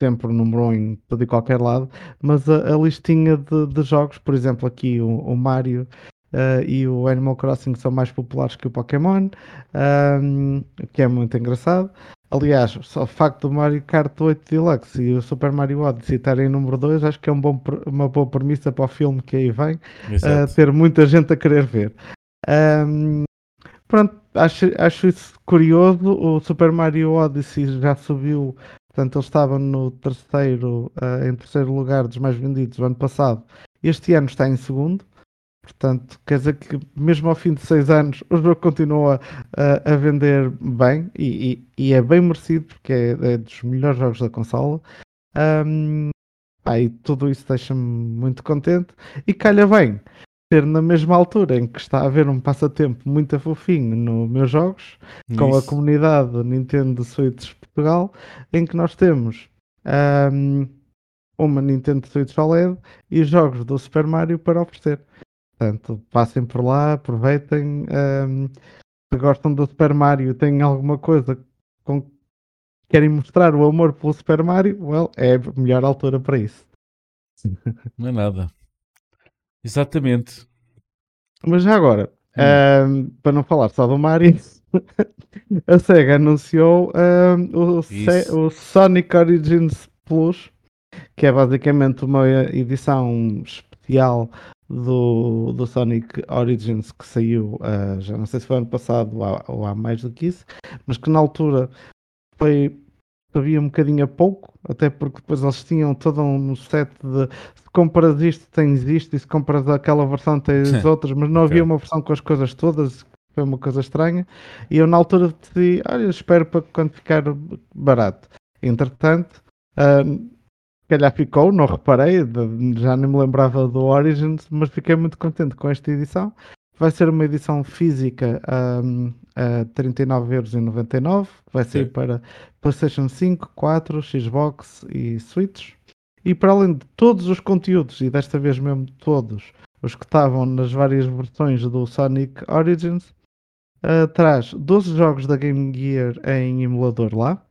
sempre o número 1 em todo e qualquer lado, mas a, a listinha de, de jogos, por exemplo, aqui o, o Mario ah, e o Animal Crossing são mais populares que o Pokémon, o que é muito engraçado. Aliás, só o facto do Mario Kart 8 Deluxe e o Super Mario Odyssey estarem em número 2, acho que é um bom, uma boa premissa para o filme que aí vem, Exato. ter muita gente a querer ver. Ahm, pronto, acho, acho isso curioso. O Super Mario Odyssey já subiu, portanto, ele estava no terceiro, ah, em terceiro lugar dos mais vendidos o ano passado. Este ano está em segundo. Portanto, quer dizer que mesmo ao fim de seis anos o jogo continua a, a vender bem e, e- e é bem merecido porque é, é dos melhores jogos da consola. Ahm, pá, e tudo isso deixa-me muito contente. E calha bem ser na mesma altura em que está a haver um passatempo muito fofinho nos meus jogos, com a Isso. comunidade Nintendo Switch Portugal, em que nós temos ahm, uma Nintendo Switch OLED e jogos do Super Mario para oferecer. Portanto, passem por lá, aproveitem. ahm, se gostam do Super Mario e têm alguma coisa com que querem mostrar o amor pelo Super Mario, well, é a melhor altura para isso. Não é nada. Exatamente. Mas já agora, Hum. ahm, para não falar só do Mario, a SEGA anunciou ahm, o, Se- o Sonic Origins Plus, que é basicamente uma edição especial do, do Sonic Origins que saiu, ah, já não sei se foi ano passado ou há, ou há mais do que isso, mas que na altura foi sabia um bocadinho a pouco, até porque depois eles tinham todo um set de se compras isto tens isto e se compras aquela versão tens Sim. outras, mas não Ok. havia uma versão com as coisas todas, foi uma coisa estranha, e eu na altura decidi, olha, espero para quando ficar barato. Entretanto, se calhar ficou, não reparei, já nem me lembrava do Origins, mas fiquei muito contente com esta edição. Vai ser uma edição física ahm, a 39,99€, vai sair Sim. para PlayStation 5, 4, Xbox e Switch. E para além de todos os conteúdos, e desta vez mesmo todos os que estavam nas várias versões do Sonic Origins, Uh, traz 12 jogos da Game Gear em emulador lá.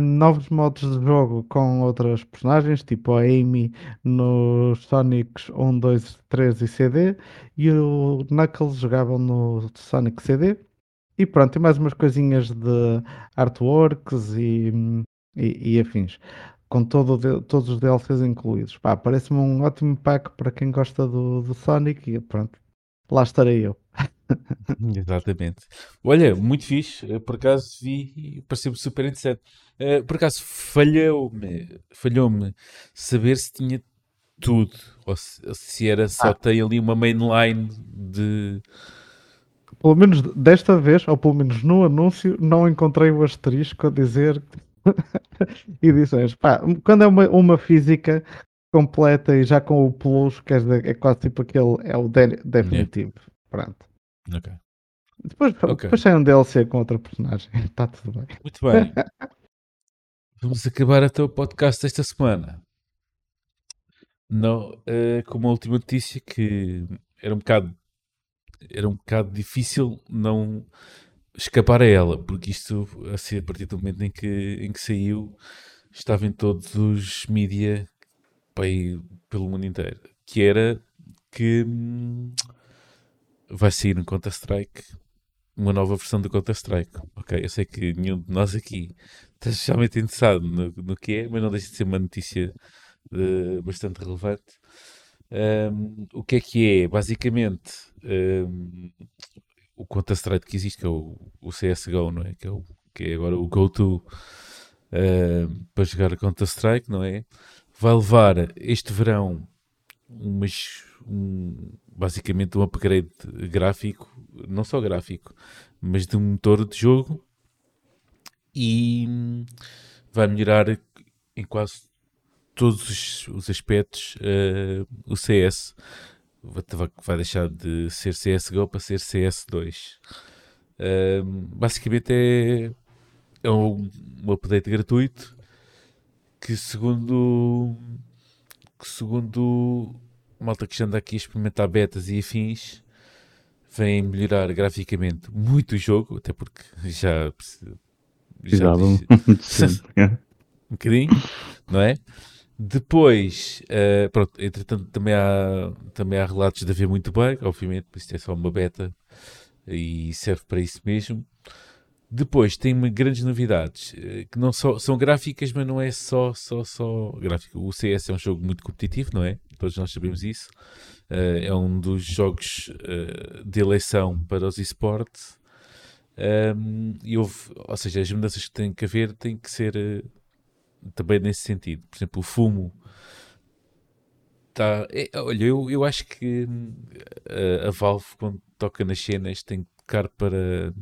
Novos modos de jogo com outras personagens, tipo a Amy nos Sonics 1, 2, 3 e CD e o Knuckles jogavam no Sonic CD. E pronto, tem mais umas coisinhas de artworks e, e, e afins, com todo, todos os DLCs incluídos. Parece-me um ótimo pack para quem gosta do, do Sonic e pronto, lá estarei eu. Exatamente. Olha, muito fixe. Por acaso vi e pareceu-me super interessante. Uh, por acaso falhou-me falhou-me saber se tinha tudo ou se, se era só ah. tem ali uma mainline de. Pelo menos desta vez, ou pelo menos no anúncio, não encontrei o asterisco a dizer edições. Pá, quando é uma, uma física completa e já com o plus, que é, é quase tipo aquele, é o de, definitivo. Yeah. Pronto. Ok. Depois, okay. depois sai um DLC com outra personagem. Está tudo bem. Muito bem. Vamos acabar até o podcast desta semana. Não, uh, com uma última notícia que era um bocado era um bocado difícil não escapar a ela, porque isto assim, a partir do momento em que, em que saiu estava em todos os mídia pelo mundo inteiro, que era que hum, vai sair no Counter-Strike uma nova versão do Counter-Strike. Ok, eu sei que nenhum de nós aqui está especialmente interessado no, no que é, mas não deixa de ser uma notícia uh, bastante relevante. Um, o que é que é? Basicamente, um, o Counter-Strike que existe, que é o, o CSGO, não é? Que é, o, que é agora o go-to uh, para jogar Counter-Strike, não é? Vai levar este verão umas, um, basicamente um upgrade gráfico, não só gráfico, mas de um motor de jogo e vai melhorar em quase todos os, os aspectos uh, o CS. Vai, deixar de ser CSGO para ser CS2. Uh, basicamente é, é um, um update gratuito que segundo que segundo malta que já anda aqui a experimentar betas e afins vem melhorar graficamente muito o jogo, até porque já já um bocadinho, não é? Depois, uh, pronto, entretanto, também há, também há relatos de haver muito bug, obviamente, por isso é só uma beta e serve para isso mesmo. Depois tem grandes novidades eh, que não só são gráficas, mas não é só só só gráfico. O CS é um jogo muito competitivo, não é? Todos nós sabemos isso. Uh, é um dos jogos uh, de eleição para os esportes. Um, e houve, ou seja, as mudanças que têm que haver têm que ser uh, também nesse sentido. Por exemplo, o fumo tá, é, olha, eu, eu acho que a Valve quando toca nas cenas tem que tocar para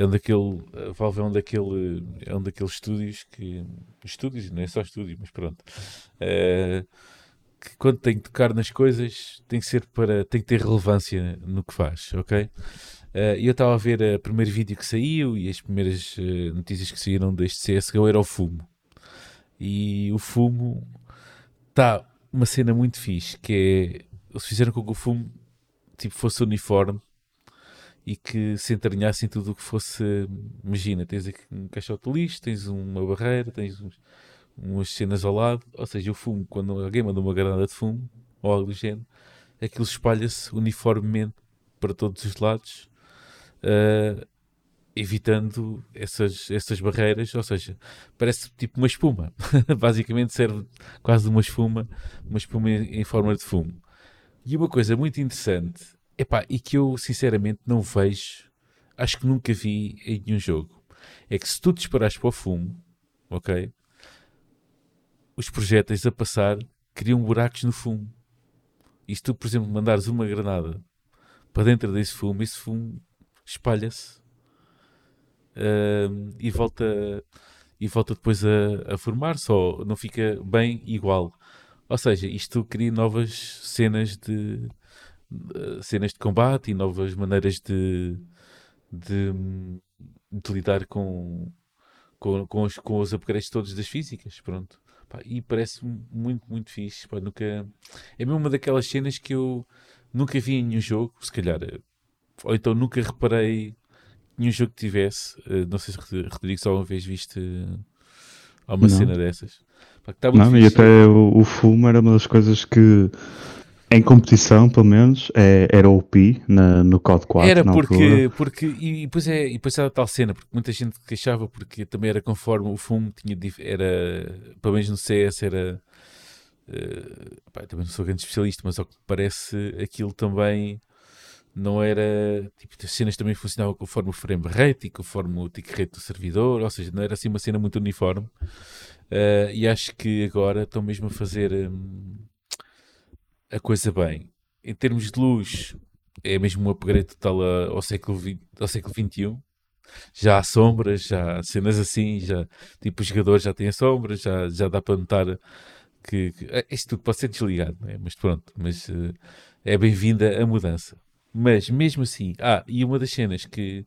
é um daquele, a Valve é um daquele, é um daqueles estúdios que, estúdios, não é só estúdio, mas pronto, uh, que quando tem que tocar nas coisas tem que ser para, tem que ter relevância no que faz, ok? Uh, eu estava a ver o primeiro vídeo que saiu e as primeiras uh, notícias que saíram deste CSGO era o fumo. E o fumo está uma cena muito fixe, que é, eles fizeram com que o fumo tipo, fosse uniforme e que se entranhasse em tudo o que fosse. Imagina, tens aqui um caixote lixo, tens uma barreira, tens uns, umas cenas ao lado, ou seja, o fumo, quando alguém manda uma granada de fumo ou algo do género, aquilo espalha-se uniformemente para todos os lados, uh, evitando essas, essas barreiras, ou seja, parece tipo uma espuma. Basicamente serve quase uma espuma, uma espuma em, em forma de fumo. E uma coisa muito interessante Epá, e que eu sinceramente não vejo, acho que nunca vi em nenhum jogo. É que se tu disparares para o fumo, ok? Os projéteis a passar criam buracos no fumo. E se tu, por exemplo, mandares uma granada para dentro desse fumo, esse fumo espalha-se uh, e volta e volta depois a, a formar, só não fica bem igual. Ou seja, isto cria novas cenas de, eh, cenas de combate e novas maneiras de, de, de lidar com, com, com, os, com os upgrades todos das físicas. Pronto. Pá, e parece muito, muito fixe. Pá, nunca... É mesmo uma daquelas cenas que eu nunca vi em nenhum jogo. Se calhar eh, ou então nunca reparei nenhum jogo que tivesse. Uh, não sei se Rodrigo só uma vez viste uh, uma não. cena dessas. Pá, tá não, e até o, o fumo era uma das coisas que em competição, pelo menos, é, era o Pi na, no COD 4. Era porque, porque e, depois é, e depois era tal cena, porque muita gente queixava porque também era conforme o fumo tinha, era, pelo menos no CS era, uh, pá, também não sou grande especialista, mas ao que parece aquilo também não era, tipo, as cenas também funcionavam conforme o frame rate e conforme o tick rate do servidor, ou seja, não era assim uma cena muito uniforme. Uh, e acho que agora estão mesmo a fazer... Um, a coisa bem. Em termos de luz, é mesmo um upgrade total ao século, 20, ao século XXI. Já há sombras, já há cenas assim, já, tipo, os jogadores já têm sombras, já, já dá para notar que, que é, isto tudo pode ser desligado, é? mas pronto, mas uh, é bem-vinda a mudança. Mas mesmo assim, ah, e uma das cenas que,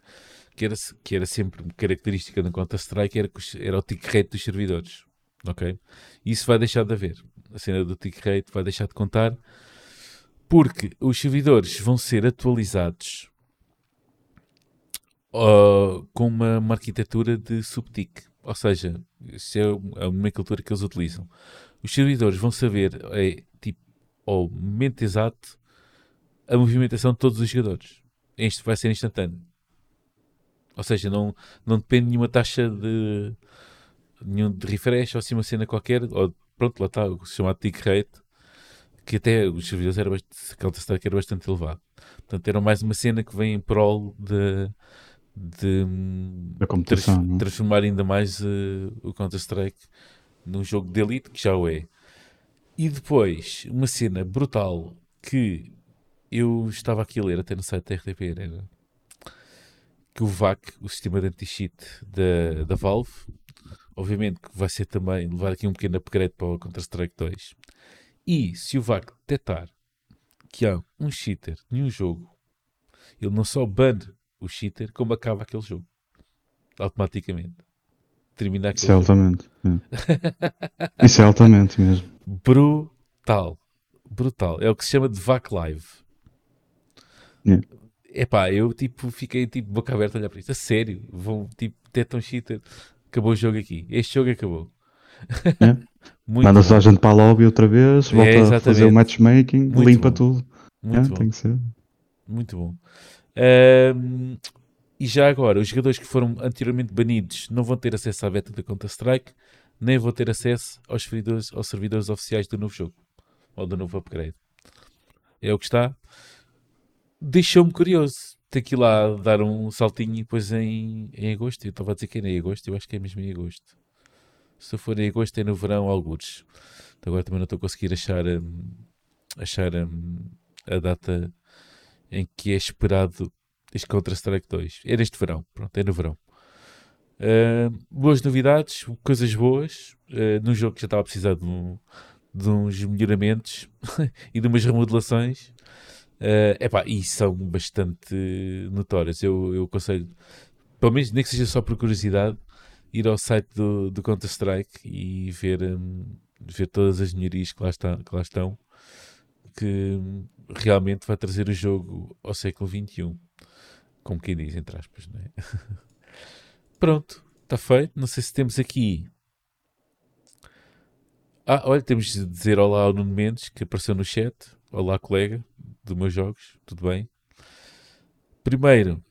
que, era, que era sempre característica no Counter-Strike era, era o tick rate dos servidores, ok? Isso vai deixar de haver a cena do tick rate vai deixar de contar, porque os servidores vão ser atualizados uh, com uma, uma, arquitetura de subtick. Ou seja, isso é a nomenclatura que eles utilizam. Os servidores vão saber, é, tipo, ao momento exato, a movimentação de todos os jogadores. Isto vai ser instantâneo. Ou seja, não, não depende de nenhuma taxa de, nenhum de refresh ou assim uma cena qualquer, ou pronto, lá está, o chamado tick rate, que até os servidores era bastante, Counter-Strike era bastante elevado. Portanto, era mais uma cena que vem em prol de, de trans, transformar ainda mais uh, o Counter-Strike num jogo de elite, que já o é. E depois, uma cena brutal que eu estava aqui a ler até no site da RTP, era que o VAC, o sistema de anti-cheat da, da Valve, obviamente que vai ser também levar aqui um pequeno upgrade para o Counter-Strike 2. E se o VAC detectar que há um cheater em um jogo, ele não só bane o cheater, como acaba aquele jogo. Automaticamente. Termina aquele Isso é altamente. É. Isso é altamente mesmo. Brutal. Brutal. É o que se chama de VAC Live. Yeah. Epá, eu tipo fiquei tipo boca aberta a olhar para isto. A sério, vão tipo detectam cheater acabou o jogo aqui. Este jogo acabou. É. Manda só a gente para a lobby outra vez, volta é, a fazer o matchmaking, Muito limpa bom. tudo. Muito é, bom. Tem que ser. Muito bom. Um, e já agora, os jogadores que foram anteriormente banidos não vão ter acesso à beta da Counter-Strike, nem vão ter acesso aos servidores, aos servidores oficiais do novo jogo ou do novo upgrade. É o que está. Deixou-me curioso ter que ir lá dar um saltinho depois em, em agosto. Eu estava a dizer que era em agosto, eu acho que é mesmo em agosto. Se for em agosto, é no verão, algures. Então agora também não estou a conseguir achar, um, achar um, a data em que é esperado este Counter-Strike 2. Era este verão, pronto, é no verão. Uh, boas novidades, coisas boas, uh, num jogo que já estava a precisar de, um, de uns melhoramentos e de umas remodelações. Uh, epá, e são bastante notórias. Eu, eu aconselho, pelo menos nem que seja só por curiosidade, ir ao site do, do Counter-Strike e ver, um, ver todas as melhorias que lá, está, que lá estão, que um, realmente vai trazer o jogo ao século XXI. Como quem diz, entre aspas, não é? Pronto, está feito. Não sei se temos aqui. Ah, olha, temos de dizer olá ao Nuno Mendes, que apareceu no chat. Olá, colega dos meus jogos, tudo bem? Primeiro,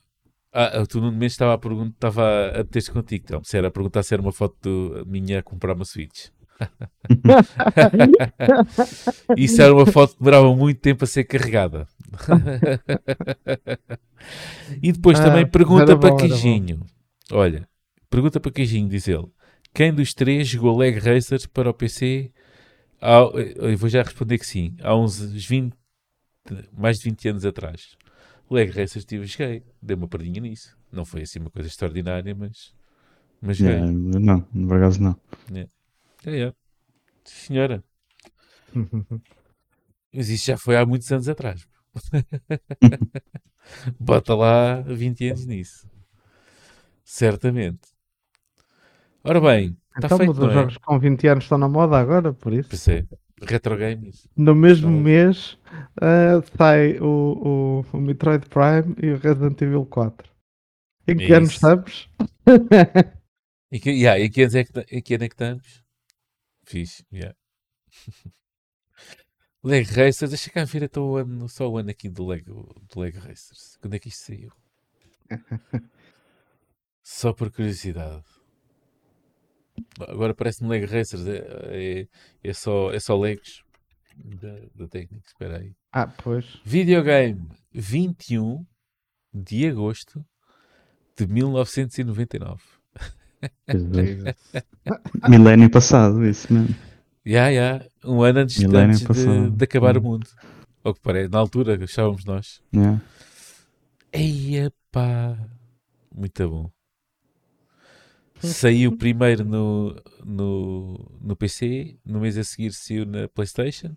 ah, tu no mês estava a perguntar, estava a ter contigo, então, se era a perguntar se era uma foto minha a comprar uma Switch. Isso era uma foto que demorava muito tempo a ser carregada. e depois ah, também pergunta para Queijinho. Olha, pergunta para Queijinho, diz ele. Quem dos três jogou Leg Racers para o PC eu vou já responder que sim. Há uns 20, mais de 20 anos atrás. O Leg Racers tive, cheguei. Dei uma perdinha nisso. Não foi assim uma coisa extraordinária, mas. Mas yeah, Não, no não. É, é, é. Senhora. mas isso já foi há muitos anos atrás. Bota lá 20 anos nisso. Certamente. Ora bem, Está então, feito, mas os é? jogos com 20 anos estão na moda agora, por isso. Pois é. Retro games. No mesmo então... mês ah, sai o, o, o Metroid Prime e o Resident Evil 4. Em que anos isso. estamos? E que, yeah, e que é que, em que ano é que estamos? Fixe, yeah. Leg Racers, deixa cá ver então o ano, só o ano aqui do Lego, do Lego Racers. Quando é que isto saiu? Só por curiosidade. Agora parece-me Lego Racers, é, é, é só, é só Legos da, da técnica, espera aí. Ah, pois. Videogame 21 de agosto de 1999. Milénio passado, isso mesmo. Ya, ya, um ano antes, antes de, de acabar o Hum. mundo. Ou que parece, na altura achávamos nós. Yeah. Eia pá, muito bom. Saiu primeiro no, no, no PC, no mês a seguir saiu na Playstation,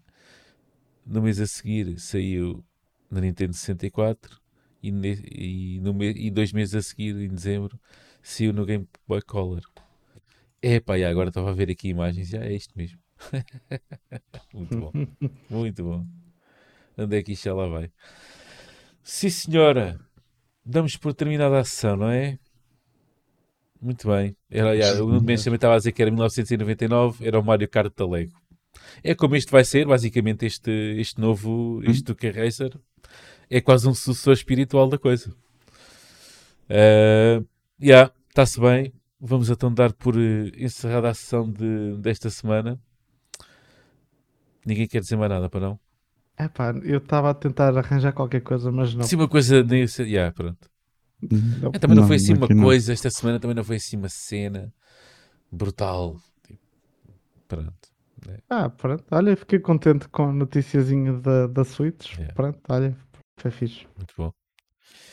no mês a seguir saiu na Nintendo 64 e, ne- e, no e dois meses a seguir, em dezembro, saiu no Game Boy Color. Epá, já, agora estava a ver aqui imagens, já é isto mesmo. muito bom, muito bom. Onde é que isto já lá vai? Sim, senhora. Damos por terminada a sessão, não é? Muito bem. Era, já, o Nuno Mendes também estava a dizer que era 1999, era o Mario Kart da Lego. É como este vai ser, basicamente, este, este novo, este Duke Racer. É quase um sucessor espiritual da coisa. Uh, já, está-se bem. Vamos então dar por eh, encerrada a sessão de, desta semana. Ninguém quer dizer mais nada, para não? Epá, eu estava a tentar arranjar qualquer coisa, mas não. Sim, uma coisa. Já, pronto. Não. É, também não, Não, foi assim uma coisa, esta semana também não foi assim uma cena brutal. Tipo, pronto. Ah, pronto. Olha, fiquei contente com a noticiazinha da, da Switch. Yeah. Pronto, olha, foi fixe. Muito bom.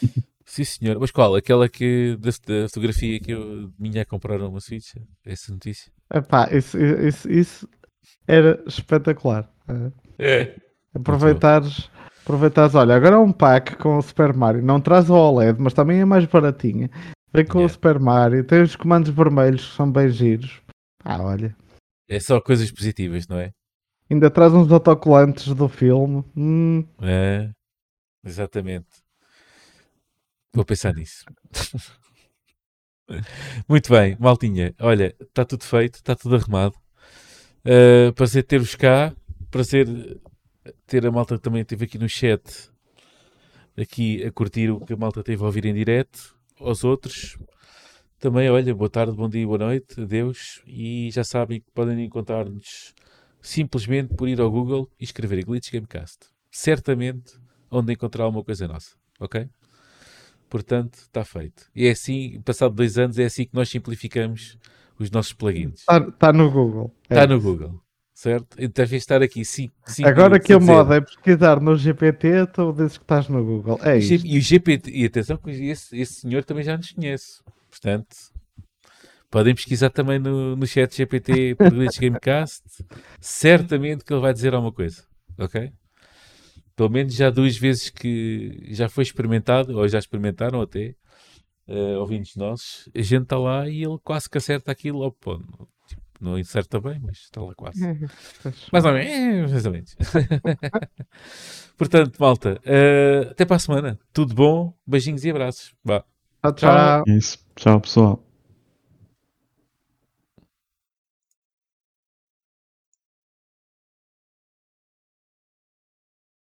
Sim, senhor. Mas qual? Aquela que da, da fotografia que eu vinha a comprar uma Switch? Essa notícia? Epá, isso, isso, isso era espetacular. É. Aproveitares, aproveitares, olha, agora é um pack com o Super Mario. Não traz o OLED, mas também é mais baratinha. Vem com o Yeah. Super Mario, tem os comandos vermelhos que são bem giros. Ah, olha. É só coisas positivas, não é? Ainda traz uns autocolantes do filme. Hum, É. Exatamente. Vou pensar nisso. Muito bem, maltinha. Olha, está tudo feito, está tudo arrumado. Uh, prazer ter-vos cá. Prazer ter a malta que também esteve aqui no chat aqui a curtir o que a malta teve a ouvir em direto. Aos outros. Também, olha, boa tarde, bom dia, boa noite, adeus. E já sabem que podem encontrar-nos simplesmente por ir ao Google e escrever Glitch Gamecast. Certamente onde encontrar alguma coisa nossa, ok? Portanto, está feito. E é assim, passado dois anos, é assim que nós simplificamos os nossos plugins. Está tá no Google. É. Está no Google, certo? Então, vez de estar aqui 5 Agora que a moda é pesquisar no GPT, tu dizes que estás no Google. É isto. E o GPT, e atenção que esse, esse senhor também já nos conhece. Portanto, podem pesquisar também no, no chat GPT Glitch Gamecast. Certamente que ele vai dizer alguma coisa. Ok? Pelo menos já duas vezes que já foi experimentado, ou já experimentaram até, uh, ouvintes nossos, a gente está lá e ele quase que acerta aquilo. Ou, pô, não, acerta bem, mas está lá quase. Mais ou menos. é, Mais ou menos. Portanto, malta, uh, até para a semana. Tudo bom? Beijinhos e abraços. Vá. Tchau, tchau. Isso. Tchau, pessoal.